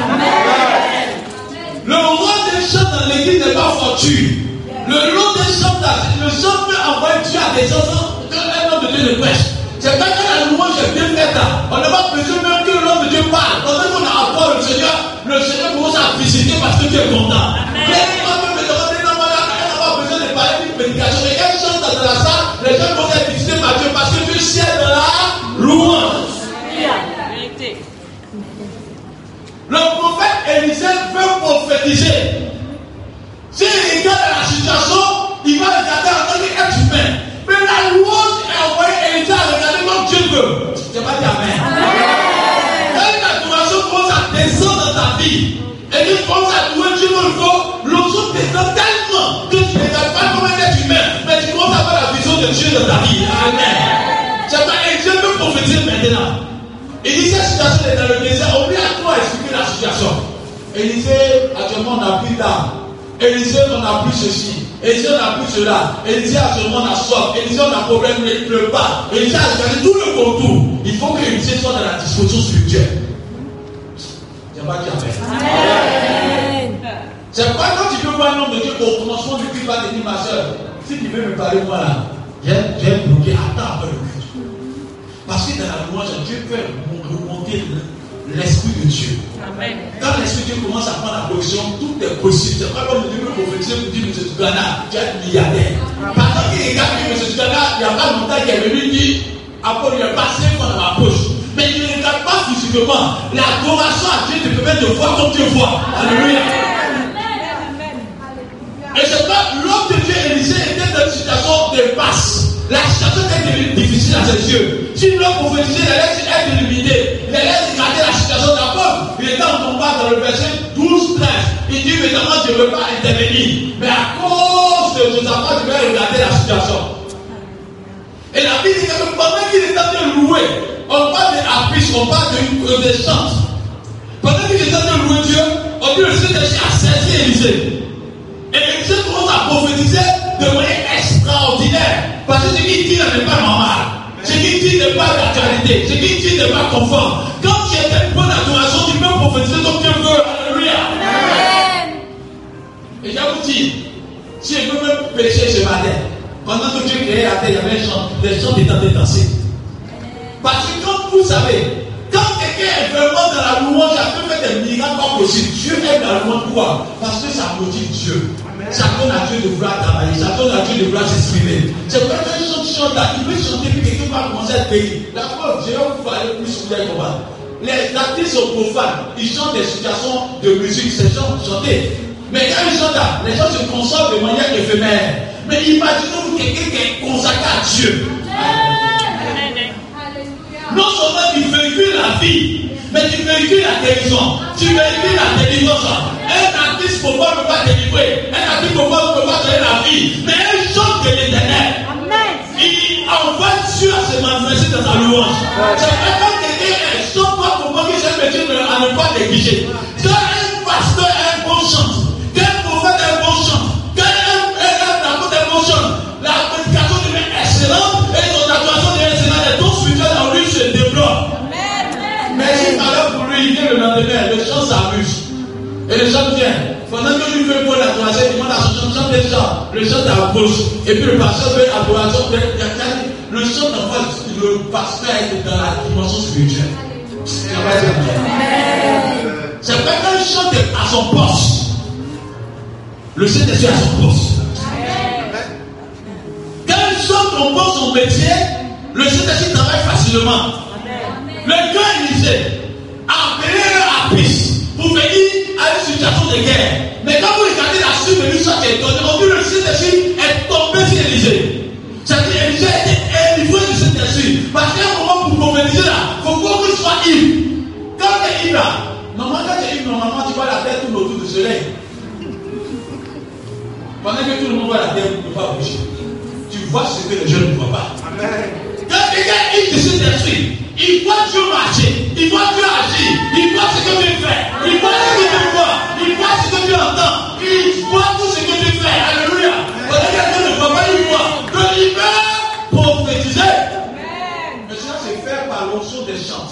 Le roi des chants dans l'église n'est pas fortune. Le lot des chants, le chant peut envoyer Dieu à des enfants que un homme de Dieu ne prêche. C'est pas que la louange est bien faite. On n'a pas besoin même que Pendant qu'on a apport le Seigneur, le Seigneur commence à visiter parce que Dieu est content. Élisée, on n'a plus ceci. Élisée, on n'a plus cela. Élisée, actuellement, on a soif. Élisée, on a problème, il ne pleut pas. Élisée a regardé tout le contour. Il faut que Élisée soit dans la disposition spirituelle. C'est pas qui Amen. C'est pas quand tu veux voir un homme de Dieu au commencement du culte, va te dire, ma soeur, si tu veux me parler, moi là, j'ai bloqué, attends après le culte. Parce que dans la louange, Dieu peut remonter l'Esprit de Dieu. Amen. Quand l'Esprit de Dieu commence à prendre la position, tout est possible. C'est pas comme Dieu peut prophétiser pour dire, M. Ghana, tu es milliardaire. Pendant qu'il regarde M. Ghana, il n'y a pas longtemps qu'il est venu dire, après il est passé dans ma poche. Mais il ne regarde pas physiquement. L'adoration à Dieu te permet de voir comme Dieu voit. Alléluia. Et c'est pas l'homme de Dieu, Élisée, était dans une situation de passe. La situation est devenue difficile à ses yeux. Si l'homme prophétisait, il allait être limité. Il allait regarder la situation d'abord. Il était en combat dans le verset 12, 13. Il dit, évidemment, je ne veux pas intervenir. Mais à cause de Josaphat, je vais regarder la situation. Et la Bible dit que pendant qu'il est en train de louer, on parle harpistes, on parle de, de chants. Pendant qu'il est en train de louer Dieu, on dit le Seigneur a saisi Élisée. Et Élisée commence à prophétiser de manière extraordinaire. Parce que ce qu'il dit n'est pas normal. Ce qu'il dit n'est pas d'actualité. Ce qu'il dit n'est pas conforme. Quand tu es une bonne adoration, tu peux prophétiser comme Dieu veut. Alléluia. Et je vous dis, si je peux même pécher ce matin, pendant que Dieu créait la terre, il y avait un chant, des chants étaient en train de danser. Parce que quand vous savez, quand quelqu'un est vraiment dans la louange, ça peut faire des miracles pas possibles. Dieu aime la louange pourquoi Parce que ça motive Dieu. Ça donne à Dieu de vouloir travailler, ça donne à Dieu de vouloir s'exprimer. C'est pas qu'un chant chante là, il peut chanter puis quelqu'un va commencer à payer. La preuve, je vais vous parler plus vous allez comprendre. Les artistes sont profanes, ils chantent des situations de musique, c'est chanter. Mais quand ils chantent là, les gens se concentrent de manière éphémère. Mais imaginez-vous quelqu'un qui est consacré à Dieu. Non seulement tu véhicules la vie, mais tu véhicules la guérison, tu véhicules la délivrance. Un artiste pour ne peut pas délivrer, un artiste pour ne peut pas donner la vie, mais un chante de l'éternel. Il envoie Dieu à se manifester dans sa louange. C'est pas quand quelqu'un est chante pas pour moi que ce métier à ne pas négliger. Et le chant vient. Pendant que lui fait pour l'adoration, il demande à son chant, des chants. Le chant t'approche. Et puis le pasteur fait l'adoration. Le chant d'envoie le pasteur est dans la dimension spirituelle. C'est pas qu'un chante à son poste. Le Saint-Esprit à son poste. Quand il chante ton poste, son métier, le Saint-Esprit travaille facilement. Le gars Élisée a de guerre. Mais quand vous regardez la suite de l'histoire qui est donnée, on dit le Saint-Esprit est tombé sur Élisée. C'est-à-dire, Élisée était élivré de cet esprit. Parce qu'à un moment, pour prophétiser là, il faut qu'il soit ivre. Quand tu es ivre là, normalement, quand tu es normalement, tu vois la tête tourne autour du soleil. Pendant que tout le monde voit la tête ne pas bouger. Tu vois ce que les jeunes ne voient pas. Quand quelqu'un est ivre de cet esprit, il voit Dieu marcher, il voit Dieu agir, il voit ce que Dieu fait, il voit ce que Dieu voit, il voit ce que Dieu entend, il voit tout ce que Dieu fait. Alléluia. Que quelqu'un ne voit pas, il voit. Donc il peut prophétiser. Mais ça, c'est fait par l'onction des chants.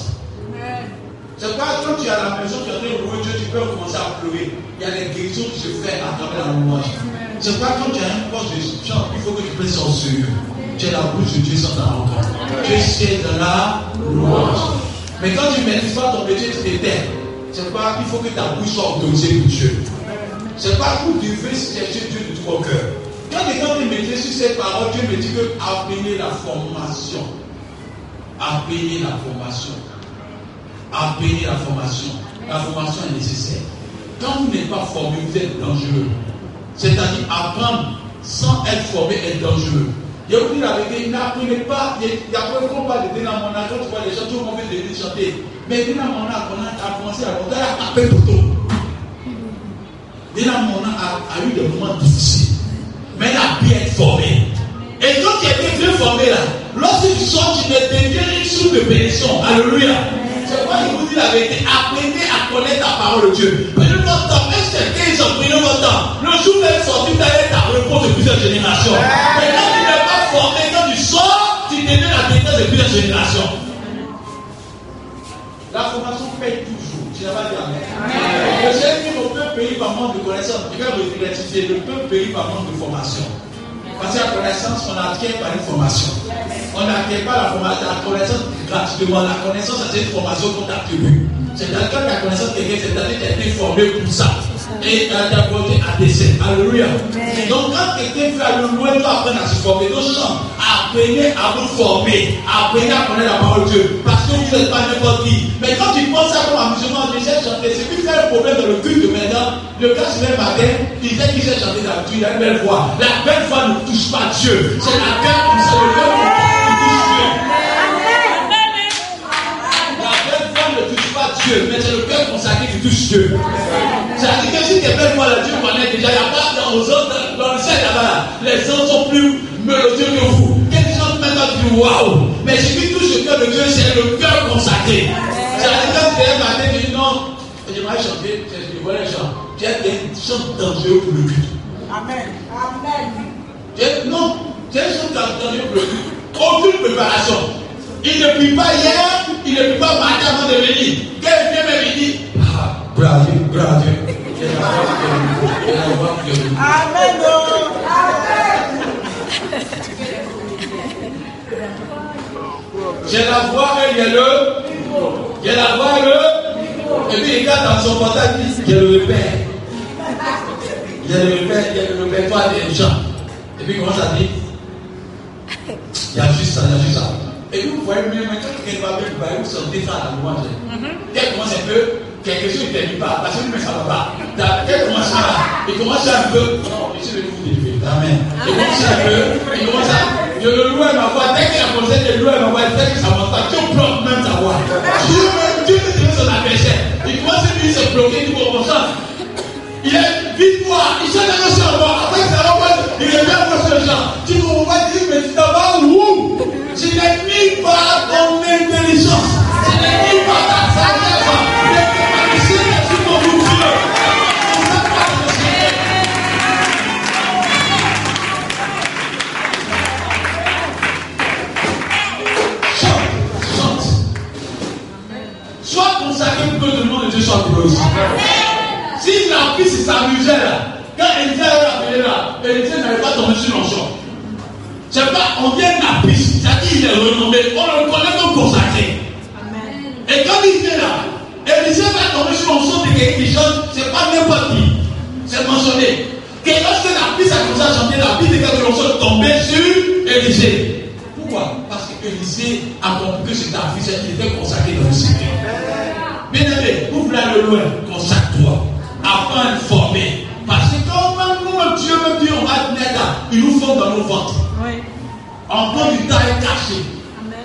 C'est pas quand tu es à la maison, tu es en train de louer Dieu, tu peux commencer à pleurer. Il y a des guérisons qui se font à travers la louange. C'est pas quand tu as un poste de chant, il faut que tu prennes en sérieux. Tu es la bouche de Dieu sans ta rencontre. Tu es de la louange. Mais quand tu ne maîtrises pas ton métier, tu t'éteins. C'est pas qu'il faut que ta bouche soit autorisée pour Dieu. C'est pas pour tu veux chercher Dieu de tout ton cœur. Quand quelqu'un te maîtrise sur ces paroles, Dieu me dit que appeler la formation. Appeler la formation. Appeler la formation. La formation est nécessaire. Quand vous n'êtes pas formé, vous êtes dangereux. C'est-à-dire apprendre sans être formé est dangereux. Je vous dis la vérité, n'apprenez pas, a pas de Dina Mona, quand tu vois les gens, tout le monde veut venir chanter. Mais Dina Mona, on a commencé à monter, à taper pour tout. Dina Mona a, a eu des moments difficiles. Mais elle a bien être formée. Et quand tu es bien formé là, lorsque tu sors, tu ne deviens une source de bénédiction. Alléluia. C'est pourquoi je vous dis la vérité. Apprenez à connaître la parole de Dieu. Prenez votre temps. C'est 15 ans, prenez votre temps? Le jour où vous êtes sorti, vous allez être à repos de plusieurs générations. Pas formé, quand tu deviens la détresse de plusieurs générations. La formation paye toujours. Tu n'as pas dit Amen. Seigneur dit le peuple pays par manque de connaissance. Je vais. Le peuple pays par manque de formation. Parce que la connaissance, on acquiert par une formation. On n'acquiert pas la formation, la connaissance gratuitement. La connaissance, c'est une formation qu'on t'attribue. C'est-à-dire que la connaissance quelqu'un, c'est-à-dire que tu as été formé pour ça. Et apporté à dessein. Alléluia. Donc quand quelqu'un veut aller loin, tu apprendre à se former. Donc chante, apprenez à vous former. Apprenez à connaître la parole de Dieu. Parce que vous n'êtes pas n'importe qui. Mais quand tu penses à comme amusement, tu sais chanter. C'est plus fait un problème dans le culte maintenant. Le gars se matin, il sait qu'il sait chanter d'habitude, il a une belle voix. La belle voix ne touche pas Dieu. C'est la belle ça, le qui touche Dieu. La belle voix ne touche pas Dieu, mais c'est le qui touche Dieu. C'est-à-dire que si tes belles voix, là, Dieu connaît déjà, il n'y a pas dans, aux autres, dans le ciel là-bas, les gens sont plus mélodieux que vous. Quelques gens maintenant disent waouh, mais ce qui touche le cœur de Dieu, c'est le cœur consacré. C'est-à-dire que tu es matin, tu dis non, j'aimerais chanter, je vois les gens. Tu as des chants dangereux pour le culte. Amen. Amen. Tu- Non, tu as un chant dangereux pour le culte. Aucune préparation. Il ne prie pas hier, il ne prie pas matin avant de venir. Quelqu'un vient même il dit Bravo, bravo. J'ai la voix qui est au niveau. J'ai la voix qui est au niveau. Amen. oh. Amen. J'ai la voix et il y a le. J'ai la voix et le. Et puis il regarde dans son portable, il dit J'ai le repère. Il y a le repère, il y a le répertoire des gens. Et puis il commence à dire Il y a juste ça, il y a juste ça. Et puis vous voyez mieux, mais quand quelqu'un va bien, vous voyez, vous sentez ça à la louange. Dès qu'il commence un peu, quelque chose ne termine pas, parce que ça ne va pas. Dès qu'il commence à, il commence un peu, non, je suis venu vous délivrer. Amen. Il commence un peu, il commence à, je le loue à ma voix, dès qu'il a commencé de louer à ma voix, dès que ça monte pas, Dieu bloque même sa voix. Dieu ne dit son adversaire. Il commence à se bloquer, il dit, bon, ça. Il est vite moi, il s'est négocié en moi. Après, ça va voir, il est bien pour ce gens. Tu ne vas dire, mais tu t'en vas où Ce n'est ni par ton intelligence, ce n'est ni Si la piste s'amusait là, quand Élisée avait appelé là, Élisée n'avait pas tombé sur l'onction. C'est pas, on vient de la piste, c'est-à-dire il est renommé, on le connaît comme consacré. Et quand il vient là, Élisée va tomber sur l'onction de quelqu'un qui chante, c'est pas n'importe qui. C'est mentionné. Que lorsque la piste a commencé à chanter, la piste de l'onction tombait sur Élisée. Pourquoi Parce que Élisée a compris que c'était un fils qui était consacré dans le Seigneur. Bien aimé, ouvre la le loin, consacre-toi. À être formé. Parce que quand même nous, Dieu me dit, on va là, il nous forme dans nos ventres. Oui. On Encore du temps est caché.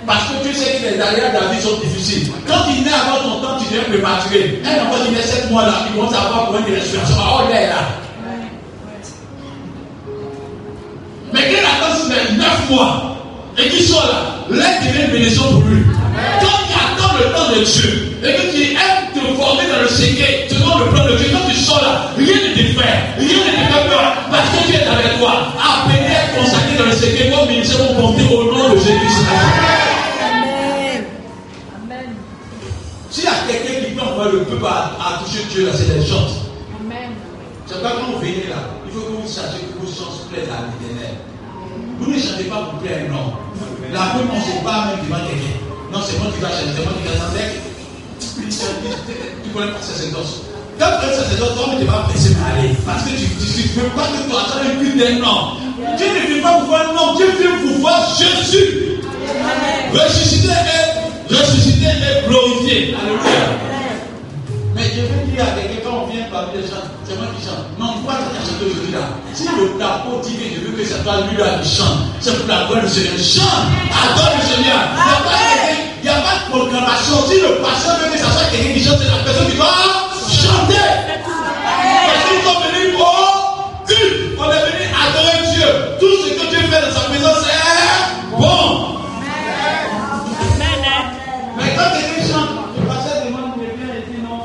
Parce que tu sais que les arrières de la vie sont difficiles. Quand il naît avant ton temps, tu deviens prématuré. Un enfant qui naît 7 mois là, il commence à avoir problème de respiration. Oh, il est là. Mais quand attend sur 9 mois et qu'il soit là, l'aide devient bénédiction pour lui. Quand il attend le temps de Dieu et que tu aimes te former dans le secret, selon le plan de Dieu, quand tu sors là, rien ne te fait, rien ne te fait peur parce que tu es avec toi. Appelé à être consacré dans le secret, vos ministères vont compter au nom de Jésus-Christ. S'il y a quelqu'un qui peut envoyer le peuple à, toucher Dieu, là, c'est les gens. C'est pas quand vous venez là, il faut que vous sachiez que vos chances plaisent à l'éternel. Vous ne chantez pas pour plaire homme. La paix, on ne sait pas même devant quelqu'un. Non, c'est moi qui vais chanter, c'est moi qui vais chanter. Tu connais pas sacerdoce. Quand tu connais sacerdoce, toi, tu vas pas presser aller. Parce que tu ne veux pas que tu attends un culte d'un homme. Dieu ne vient pas pour voir un homme, Dieu vient pour voir Jésus. Ressuscité et ressuscité et glorifié. Alléluia. Mais je veux dire à quelqu'un, quand on vient parler des gens, c'est moi qui chante. Non, pourquoi tu as chanté aujourd'hui là Si le capot dit je veux que c'est toi lui là qui chante, c'est pour la gloire du Seigneur. Chante, adore le Seigneur. N'y a, pas de proclamation. Si le pasteur veut que ça soit quelqu'un qui chante, c'est la personne qui doit chanter. Parce qu'ils sont venus pour une. On est venu adorer Dieu. Tout ce que Dieu fait dans sa maison, c'est bon. Quand quelqu'un chante, le pasteur demande de bien et dit non.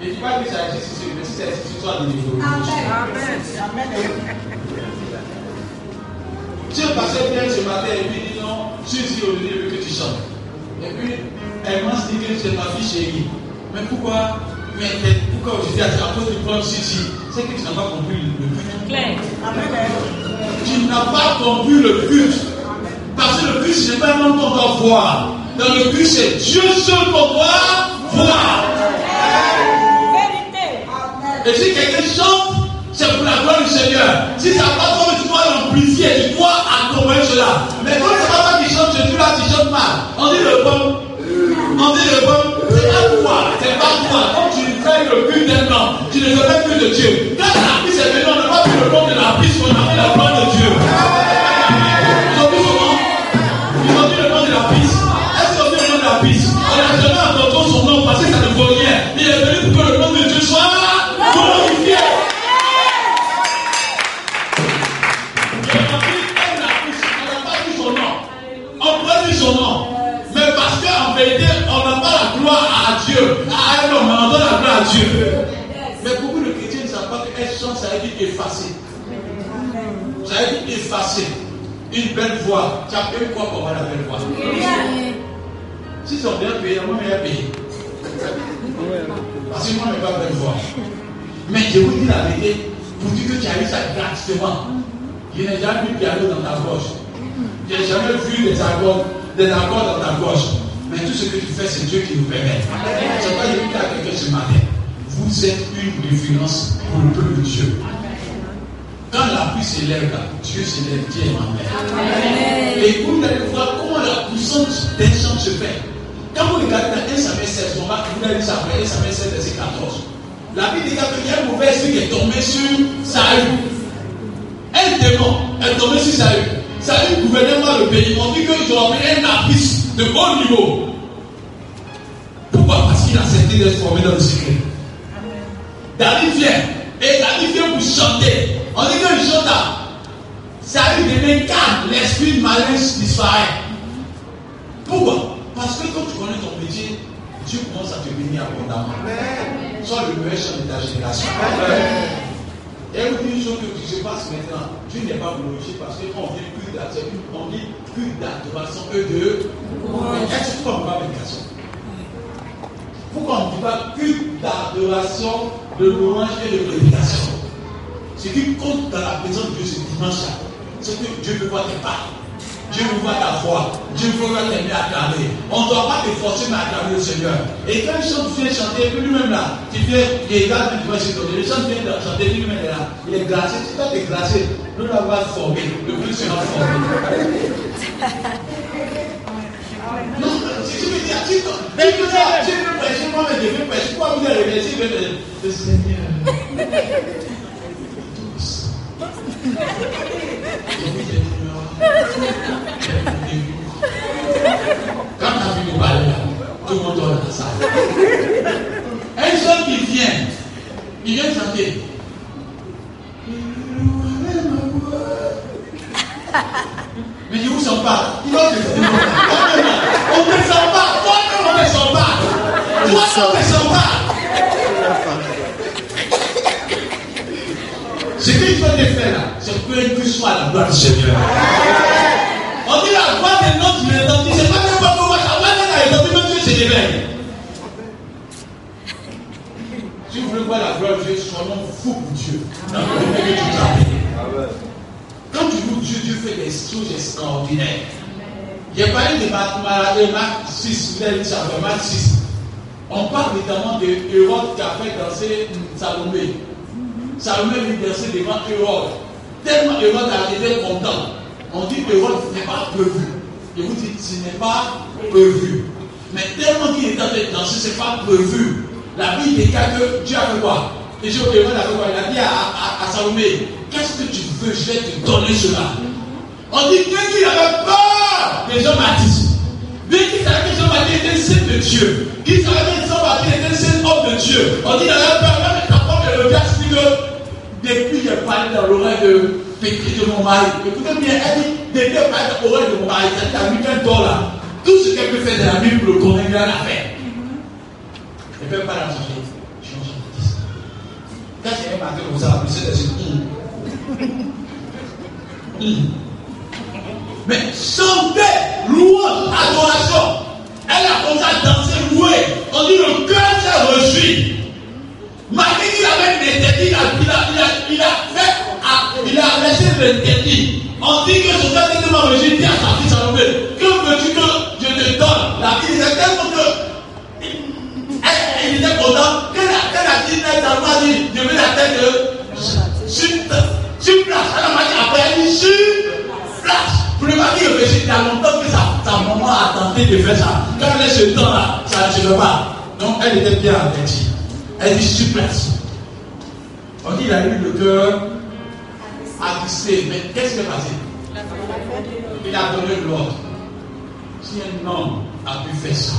Et dis pas que ça existe ici, mais si ça existe, tu sois de niveau. Amen. Si le pasteur vient ce matin et lui dit non, je suis ici au lieu que tu chantes. Et puis, elle m'a dit que c'est ma fille chérie. Mais pourquoi? Mais, pourquoi aujourd'hui, à cause du problème ici, c'est que tu n'as pas compris le but. Claire. Tu n'as pas compris le but. Parce que le but, ce n'est pas un homme qu'on doit voir. Dans le but, c'est Dieu seul qu'on doit voir. Et si quelqu'un chante, c'est pour la gloire du Seigneur. Si ça pas comme tu dois l'amplifier, tu dois accompagner cela. Mais quand c'est pas toi qui chante, Jésus là, tu chantes On dit le bon. On dit le bon. C'est pas toi. C'est pas toi. Quand tu fais le but d'un homme, tu ne fais plus de Dieu. Quand la piste est venue, on n'a pas vu le nom de la piste, on a vu la gloire de Dieu. Effacer. Ça veut dire effacer. Une belle voix. Tu as payé quoi pour avoir la belle voix? Si c'est bien payé, moi, vais payer. Parce que moi, je n'ai pas belle voix. Mais je vous dis la vérité, pour dire que tu as eu ça gratuitement. Je n'ai jamais vu piano dans ta gorge. Je n'ai jamais vu des accords, des dans ta gorge. Mais tout ce que tu fais, c'est Dieu qui nous permet. C'est pas dis à quelqu'un ce matin. Vous êtes une référence pour le peuple de Dieu. Quand la pluie s'élève là, Dieu s'élève, Dieu est ma mère. Et vous allez voir comment la puissance d'un chant se fait. Quand vous regardez dans 1 Samuel 16, on va, vous allez savoir 1 Samuel 16, verset 14. La Bible dit qu'il y a un mauvais esprit qui est tombé sur Saül. Un démon est tombé sur Saül. Saül gouvernait mal le pays. On dit qu'ils ont envoyé un artiste de haut niveau. Pourquoi? Parce qu'il a accepté d'être formé dans le secret. David vient. Et David vient pour chanter. On dit qu'il chante là. Saül devient calme. L'esprit malin disparaît. Pourquoi? Parce que quand tu connais ton métier, Dieu commence à te bénir abondamment. Sois le meilleur chant de ta génération. Et vous dit une chose que tu se passe maintenant. Dieu n'est pas glorifié parce que quand on vient plus d'adoration, on dit plus d'adoration que de. Est-ce que tu pas méditation Pourquoi on ne dit pas plus d'adoration, de louange et de prédication? Ce qui compte dans la présence de Dieu ce dimanche-là, c'est que Dieu veut voir tes pas. Dieu veut voir ta foi. Dieu veut voir t'aimer acclamer. On ne doit pas te forcer à acclamer le Seigneur. Et quand il chante, tu viens chanter, lui-même là, tu viens, il regarde, tu vas chanter. Le chant vient chanter, lui-même est là. Il est glacé. Si toi tu es glacé, nous l'avons formé. Le plus sera formé. Non, si tu veux dire, si tu veux dire, tu veux prêcher, moi, mais je veux prêcher. Pourquoi vous allez remercier le Seigneur quand t'as vu nous parler là, tout le monde dort dans la salle. Un seul qui vient, il vient chanter. Mais je vous sens pas. Il va On ne sent pas. Toi, on ne sent pas. Toi, on ne sent pas. Ce que tu vas te faire là, c'est que tu sois la gloire du Seigneur. On dit la voix de notre identité, c'est pas même pas comment ça va, la identité, Dieu se réveille. Si vous voulez voir la gloire de Dieu, soyons fous pour Dieu. Dans le que tu Quand tu loues Dieu, Dieu fait des choses extraordinaires. J'ai parlé de Marc 6, vous avez dit ça, Marc 6. On parle notamment de Hérode qui a fait danser Salomé. Salomé lui dansait devant Hérode. Tellement Hérode a été content. On dit Hérode n'est pas prévu. Et vous dites, ce n'est pas prévu. Mais tellement qu'il est en train de danser, ce n'est pas prévu. La Bible déclare que Dieu a fait quoi? Et Hérode a fait Il a dit à, Salomé, qu'est-ce que tu veux? Je vais te donner cela. On dit que qu'il avait peur des hommes artistes. Bien qu'il savait que Jean-Baptiste était saint de Dieu, qu'il savait que Jean-Baptiste était saint homme de Dieu, on dit qu'il avait peur, même quand on le verset que depuis j'ai parlé dans l'oreille de Pétri de mon mari, écoutez bien, elle dit, depuis j'ai parlé dans l'oreille de mon mari, c'est-à-dire qu'à 8 temps là, tout ce qu'elle peut faire dans la Bible pour le connaître, elle l'a fait. Elle ne peut pas la changer. Jean-Baptiste. Quand c'est un matin comme ça, c'est des hum. Mais chanter, louange, adoration. Elle a commencé à danser, louer. On dit le cœur s'est reçu. Malgré qu'il avait l'interdit, il a, il, a, il, a, il a fait, il a laissé l'interdit. On dit que son était tellement dit à sa fille Salomé, que veux-tu que je te donne? La fille disait tellement que. Elle, était contente. Quand la fille est dans le dit, je veux la tête de. Sur place. Elle m'a dit après, elle dit sur place. Le mari réfléchit, il y a longtemps que sa, maman a tenté de faire ça. Quand elle est ce temps-là, ça ne se fait pas. Donc elle était bien avertie. Elle dit super. On dit il a eu le cœur attristé. Mais qu'est-ce qui est passé? Il a donné l'ordre. Si un homme a pu faire ça,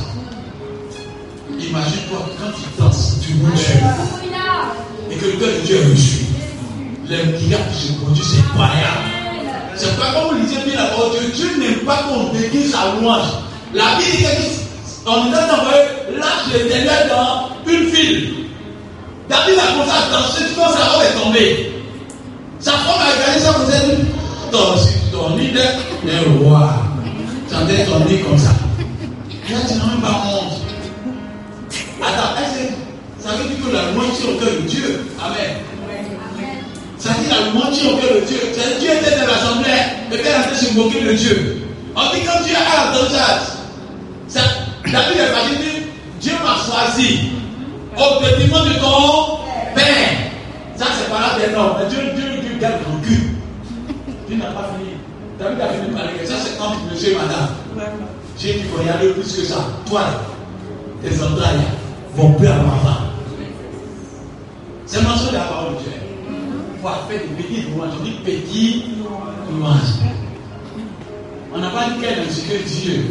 imagine-toi quand il danse, tu loues Dieu. Et que le cœur de Dieu est reçu. Les miracles qui se produisent, c'est incroyable. C'est pas comme vous lisez bien la parole de Dieu. Dieu n'aime pas qu'on déguise sa louange. La Bible dit qu'on est envoyé de l'éternel dans une file. David a commencé à danser, tu vois, sa robe est tombée. Sa femme a regardé ça, vous êtes ton, ton nid un roi. Chanter ton nid comme ça. Là, tu n'as même pas honte. Attends, ça veut dire que la louange est au cœur de Dieu? Amen. Dit la louange au cœur de Dieu. Dieu était dans l'assemblée et puis fait se moquer de Dieu. On dit quand Dieu a entendu ça, David est parti dire Dieu m'a choisi au détriment de ton père. Ça, c'est pas là des noms. Mais Dieu, Dieu, Dieu garde ton cul. Dieu n'a pas fini. David a fini par dire Ça, c'est quand monsieur et madame. J'ai dit faut y aller plus que ça. Toi, tes entrailles vont plus avoir faim. C'est mentionné de la parole de Dieu pouvoir faire des petites louanges. On dit petit louange. On n'a pas dit qu'elle que Dieu.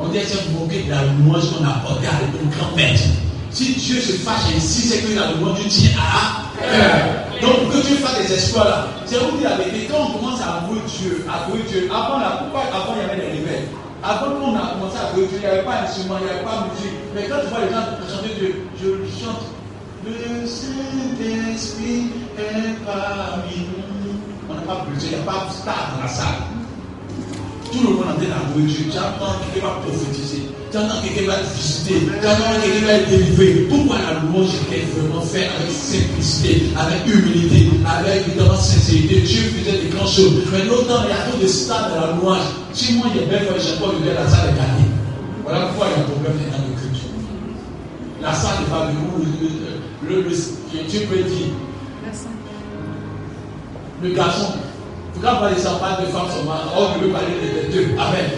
On dit c'est moquer de la louange qu'on a apportée à une grand maître. Si Dieu se fâche ainsi, c'est que la louange du tient à cœur. Donc que Dieu fasse des espoirs là, c'est vous dire la vérité. Quand on commence à avouer Dieu, à avouer Dieu, avant la avant il y avait des rebelles avant qu'on a commencé à avouer Dieu, il n'y avait pas d'instrument, il n'y avait pas de musique. Mais quand tu vois les gens chanter Dieu, je chante le Saint-Esprit est On n'a pas besoin, il n'y a pas de star dans la salle. Tout le monde est en train d'avouer Dieu. Tu entends quelqu'un va prophétiser. Tu entends quelqu'un va te visiter. Tu entends quelqu'un va être délivré. Pourquoi la louange est vraiment faite avec simplicité, avec humilité, avec évidemment sincérité Dieu faisait des grandes choses. Mais l'autre il y a trop de stars dans la louange. Si moi, il y a belle fois, chaque fois, je vais à la salle de gagner. Voilà pourquoi il y a un problème dans le. La salle n'est pas venue le, le, Dieu peut dire. Le garçon. Tu quand parler ça parle de femmes seulement, or je veux parler des deux. Amen.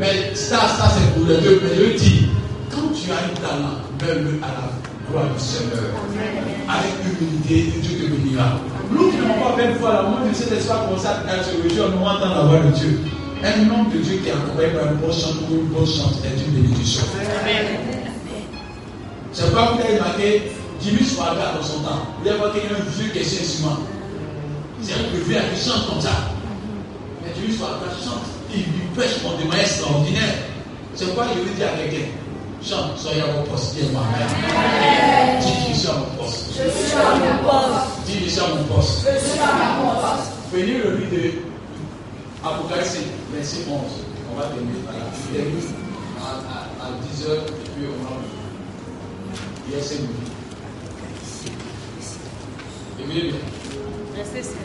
Mais ça, ça c'est pour les deux. Mais je dis, quand tu as un talent, mets-le à la gloire du Seigneur. Avec humilité, Dieu te bénira. Nous qui n'avons pas même foi, la moment de cet espoir comme ça, à se réjouir, nous entend la voix de Dieu. Un homme de Dieu qui est accompagné par un bon chant ou une bonne chante est une bénédiction. Amen. C'est pas vous avez marqué Jimmy Swaga dans son temps. Vous avez voir quelqu'un vieux qui est. C'est un peu vieux qui chante comme ça. Mais Jimmy Swaga chante. Il lui pêche pour des mains extraordinaires. C'est quoi je veux dire à quelqu'un Chante, soyez à mon poste, dis-moi. Dis, je suis à mon poste. Je suis à mon poste. Dis, je suis à mon poste. Je suis à mon poste. Venez le livre de Apocalypse, verset 11. On va terminer par là. Je termine à, à, à 10h et puis on va. Verset 9. Et venez bien. Verset 16.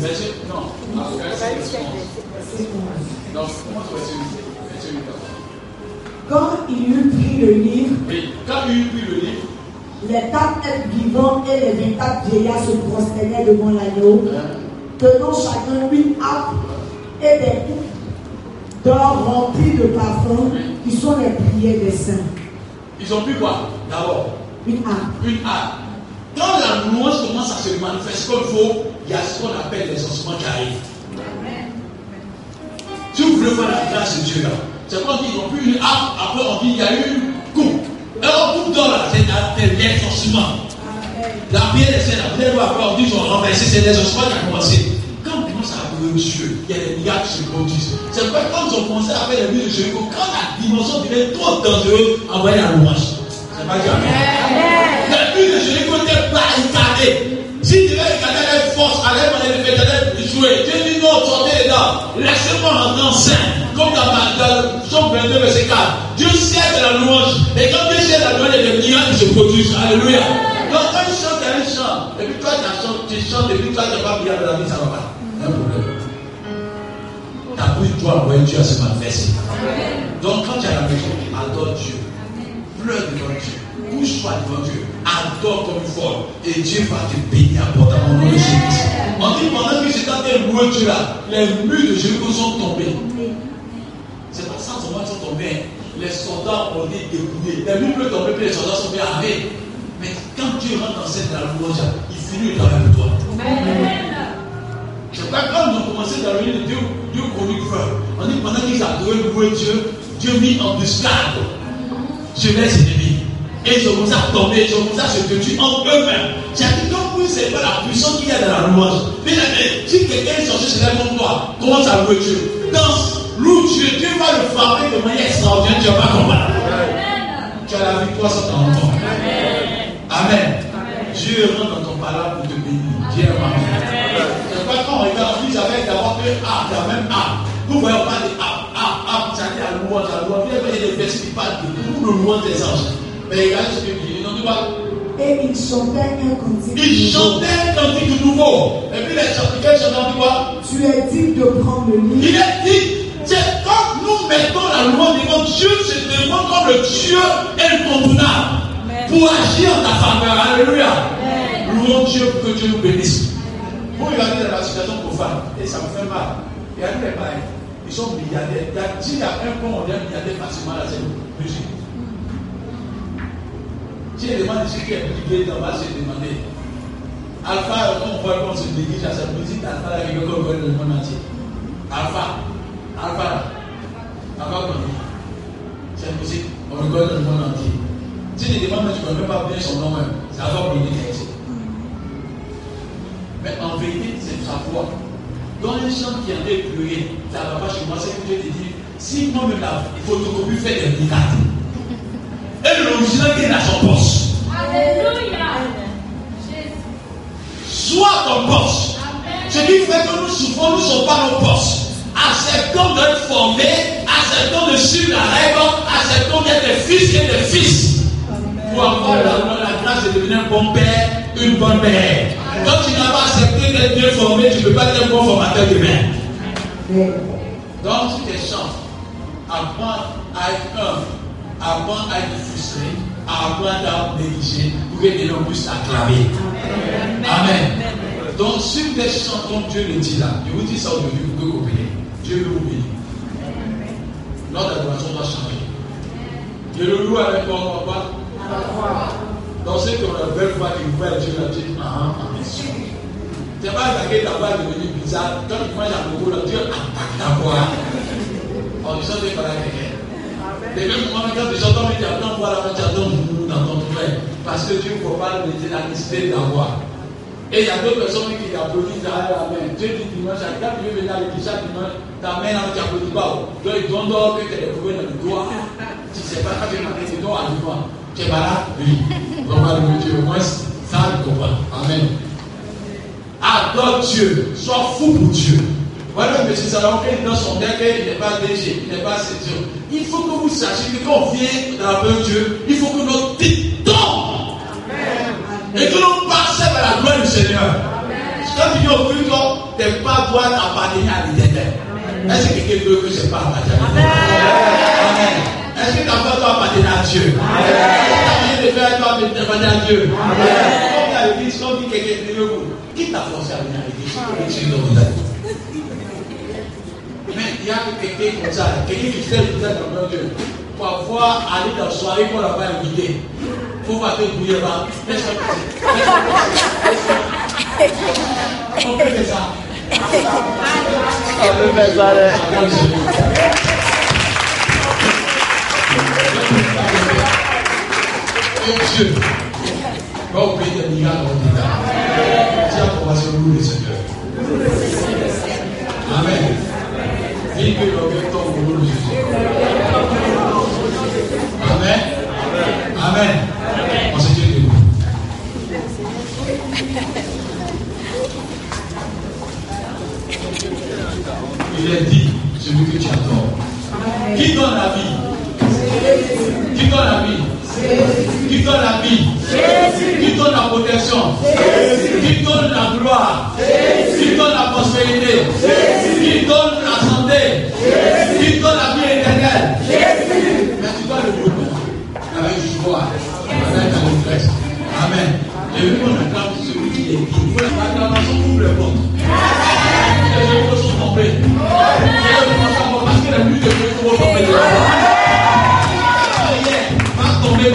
Verset, non, Apocalypse, verset 11. Verset 11. Non, commence verset 8. Verset 8 d'abord. Quand il eut pris le livre, quand il eut pris le livre, les quatre êtres vivants et les vingt-quatre vieillards se prosternaient devant l'agneau, hein, tenant chacun une harpe et des coupes d'or remplies de parfums qui sont les prières des saints. ils ont pu quoi? D'abord, Une harpe. une âme. Quand la louange commence à se manifester comme il faut, il y a ce qu'on appelle les ossements qui arrivent. Si vous voulez voir la grâce de Dieu là, c'est quand ils ont pris une arme, après on dit il y a eu une coupe. Et on coupe c'est la- c'est les. La pierre est là, vous allez voir après on dit ils ont renversé, c'est les ossements qui ont commencé. Quand on commence à adorer Dieu, il y a des miracles qui se produisent. C'est pourquoi quand ils ont commencé à faire les musiques de Jéricho, quand la dimension devient trop dangereuse, envoyez la louange. C'est pas jamais. Barricadée. Si tu veux regarder avec force, allez dans les vétérinaires jouer. Dieu dit non, sortez les dents. Laissez-moi rentrer en scène. Comme dans ma dans Somme 22, verset 4. Dieu sert de la louange. Et quand Dieu sert de la louange, des miracles se produisent. Alléluia. Donc quand il chante, il chante. Et puis toi, tu chantes, et puis toi, tu n'as pas bien de la vie, ça va pas. Un problème. Ta bouche doit envoyer Dieu à se manifester. Donc quand tu es à la maison, adore Dieu. Pleure devant Dieu. Couche-toi devant Dieu. Adore comme une folle. Et Dieu va te bénir abondamment nom de Jésus. On dit pendant que j'étais en train de louer Dieu là, les murs de Jéricho sont tombés. C'est pas ça qu'ils sont tombés. Les soldats ont été déboulés. Les murs peuvent tomber, puis les soldats sont bien arrêtés. Mais quand Dieu rentre dans cette la louange, il finit le travail pour toi. C'est pas quand ils ont commencé dans le Dieu, Dieu chronique frère. On dit pendant qu'ils adoraient louer Dieu, Dieu mit en embuscade sur les ennemis. Et ils ont commencé à tomber, ils ont commencé à se en eux-mêmes. C'est-à-dire que oui, c'est pas la puissance qu'il y a dans la louange. Mais mais si quelqu'un est sorti se lève contre toi, commence à louer Dieu. Danse, loue Dieu, Dieu va le frapper de manière extraordinaire, tu vas pas combattre. Tu as la victoire sur ton temps. Amen. Dieu rentre dans ton palais pour te bénir. Dieu Amen. C'est pas quand on regarde, on dit j'avais d'abord que A, la même A. Nous voyons pas des A, A, A, ça dit la louange, la louange. Il y a des versets qui parlent de tout le louange des anges. Mais. Ils n'ont dit pas. Et il chantait un cantique. Ils chantaient un cantique nouveau. Et puis les chanteurs chantaient quoi? Tu es digne de prendre le Il livre est dit, c'est quand nous mettons la louange devant Dieu, se démontre comme le Dieu incontournable pour agir en ta faveur. Alléluia. Louons Dieu pour que Dieu nous bénisse. Vous regardez dans la situation profane, et ça me fait mal. Il y a des bails, ils sont milliardaires. Il y a, y a un point, on est milliardaire facilement là, c'est musique. Il demande ici qui est privé, on va se demander. Alpha, on voit qu'on se déguise à sa musique, Alpha, là, qu'on voit le monde entier. Alpha, Alpha, Alpha, dit. C'est musique, on regarde dans le monde entier. Si tu demandes, tu ne connais pas bien son nom même, qui est ici. Mais en vérité, c'est sa foi. Dans un chant qui en est pleurer, ça ne va pas chez moi, c'est que Dieu te dit, si moi-même la photocopie fait des miracles, et l'original qui est dans son poste, Alléluia. soit ton poste. Ce qui fait que nous souffrons, nous ne sommes pas nos postes. Acceptons d'être formés, acceptons de suivre la règle, acceptons d'être fils et des fils. Pour avoir la, la grâce de devenir un bon père, une bonne mère. Quand tu n'as pas accepté d'être bien formé, tu ne peux pas être un bon formateur de mère. Mais Donc, si tu chantes, apprends à être humble, apprends à être frustré, apprends à négliger pour que les gens puissent acclamer. Amen. Donc, si vous êtes chants comme Dieu le dit là, je vous dis ça aujourd'hui pour que vous bénissez. Dieu veut vous bénir. Notre adoration doit changer. Je le loue avec mon papa. Donc, ceux qui ont la belle foi qui voient Dieu Dieu dit, ah, merci. C'est pas attaquer ta voix devenir bizarre. Quand tu manges à là, Dieu attaque ta voix. En disant des paroles quelqu'un. Les mêmes moments, quand tu entends, tu apprends à voir main, tu attends dans parce que Dieu ne faut pas le la nécessité d'avoir. Et il y a d'autres personnes qui applaudissent derrière la main. Dieu dit dimanche, quand tu veux venir à l'église chaque dimanche, ta main là, tu n'applaudis pas. Donc ils donnent d'or que tu es trouvé dans le doigt. Tu ne sais pas quand tu es matin, tu donnes à l'humain. Tu es malade, oui. Vraiment, le Dieu, au moins, ça, le comprend. Amen. Adore Dieu. Sois fou pour Dieu. Voilà, M. Salomon, dans son cœur, il n'est pas DG, il n'est pas Dieu? Il faut que vous sachiez que quand on vient dans la Dieu, il faut que notre titre tombe. Et que l'on passe vers la gloire du Seigneur. Quand tu dis au culte, tes pas doivent appartenir à l'éternel. Est-ce que quelqu'un veut que c'est pas appartenir à Amen. Est-ce que ta foi doit appartenir à Dieu? Est-ce que ta de faire doit appartenir à Dieu? Amen. Es à l'église, quand tu dis quelqu'un de vous, qui t'a forcé à venir à l'église? Vous a quelqu'un comme ça, quelqu'un qui fait le dans mon Dieu. Parfois, aller dans la soirée pour l'avoir invité faut pas te bouiller là. Laisse-moi passer. On peut faire ça. On peut faire ça, là. Et Dieu va d'État. Tiens, on va se louer le Seigneur. Amen. Amen. Amen. Il est dit, celui que tu adores. Qui donne la vie Qui donne la vie Qui donne la vie Qui donne la protection Qui donne la gloire Qui donne la prospérité Qui donne la Qui donne la vie éternelle. Mais tu dois le donner avec joie, avec. Amen. Et lui, on acclame celui qui est ouvre les. Les sont parce que les plus de Dieu vont tomber. Va tomber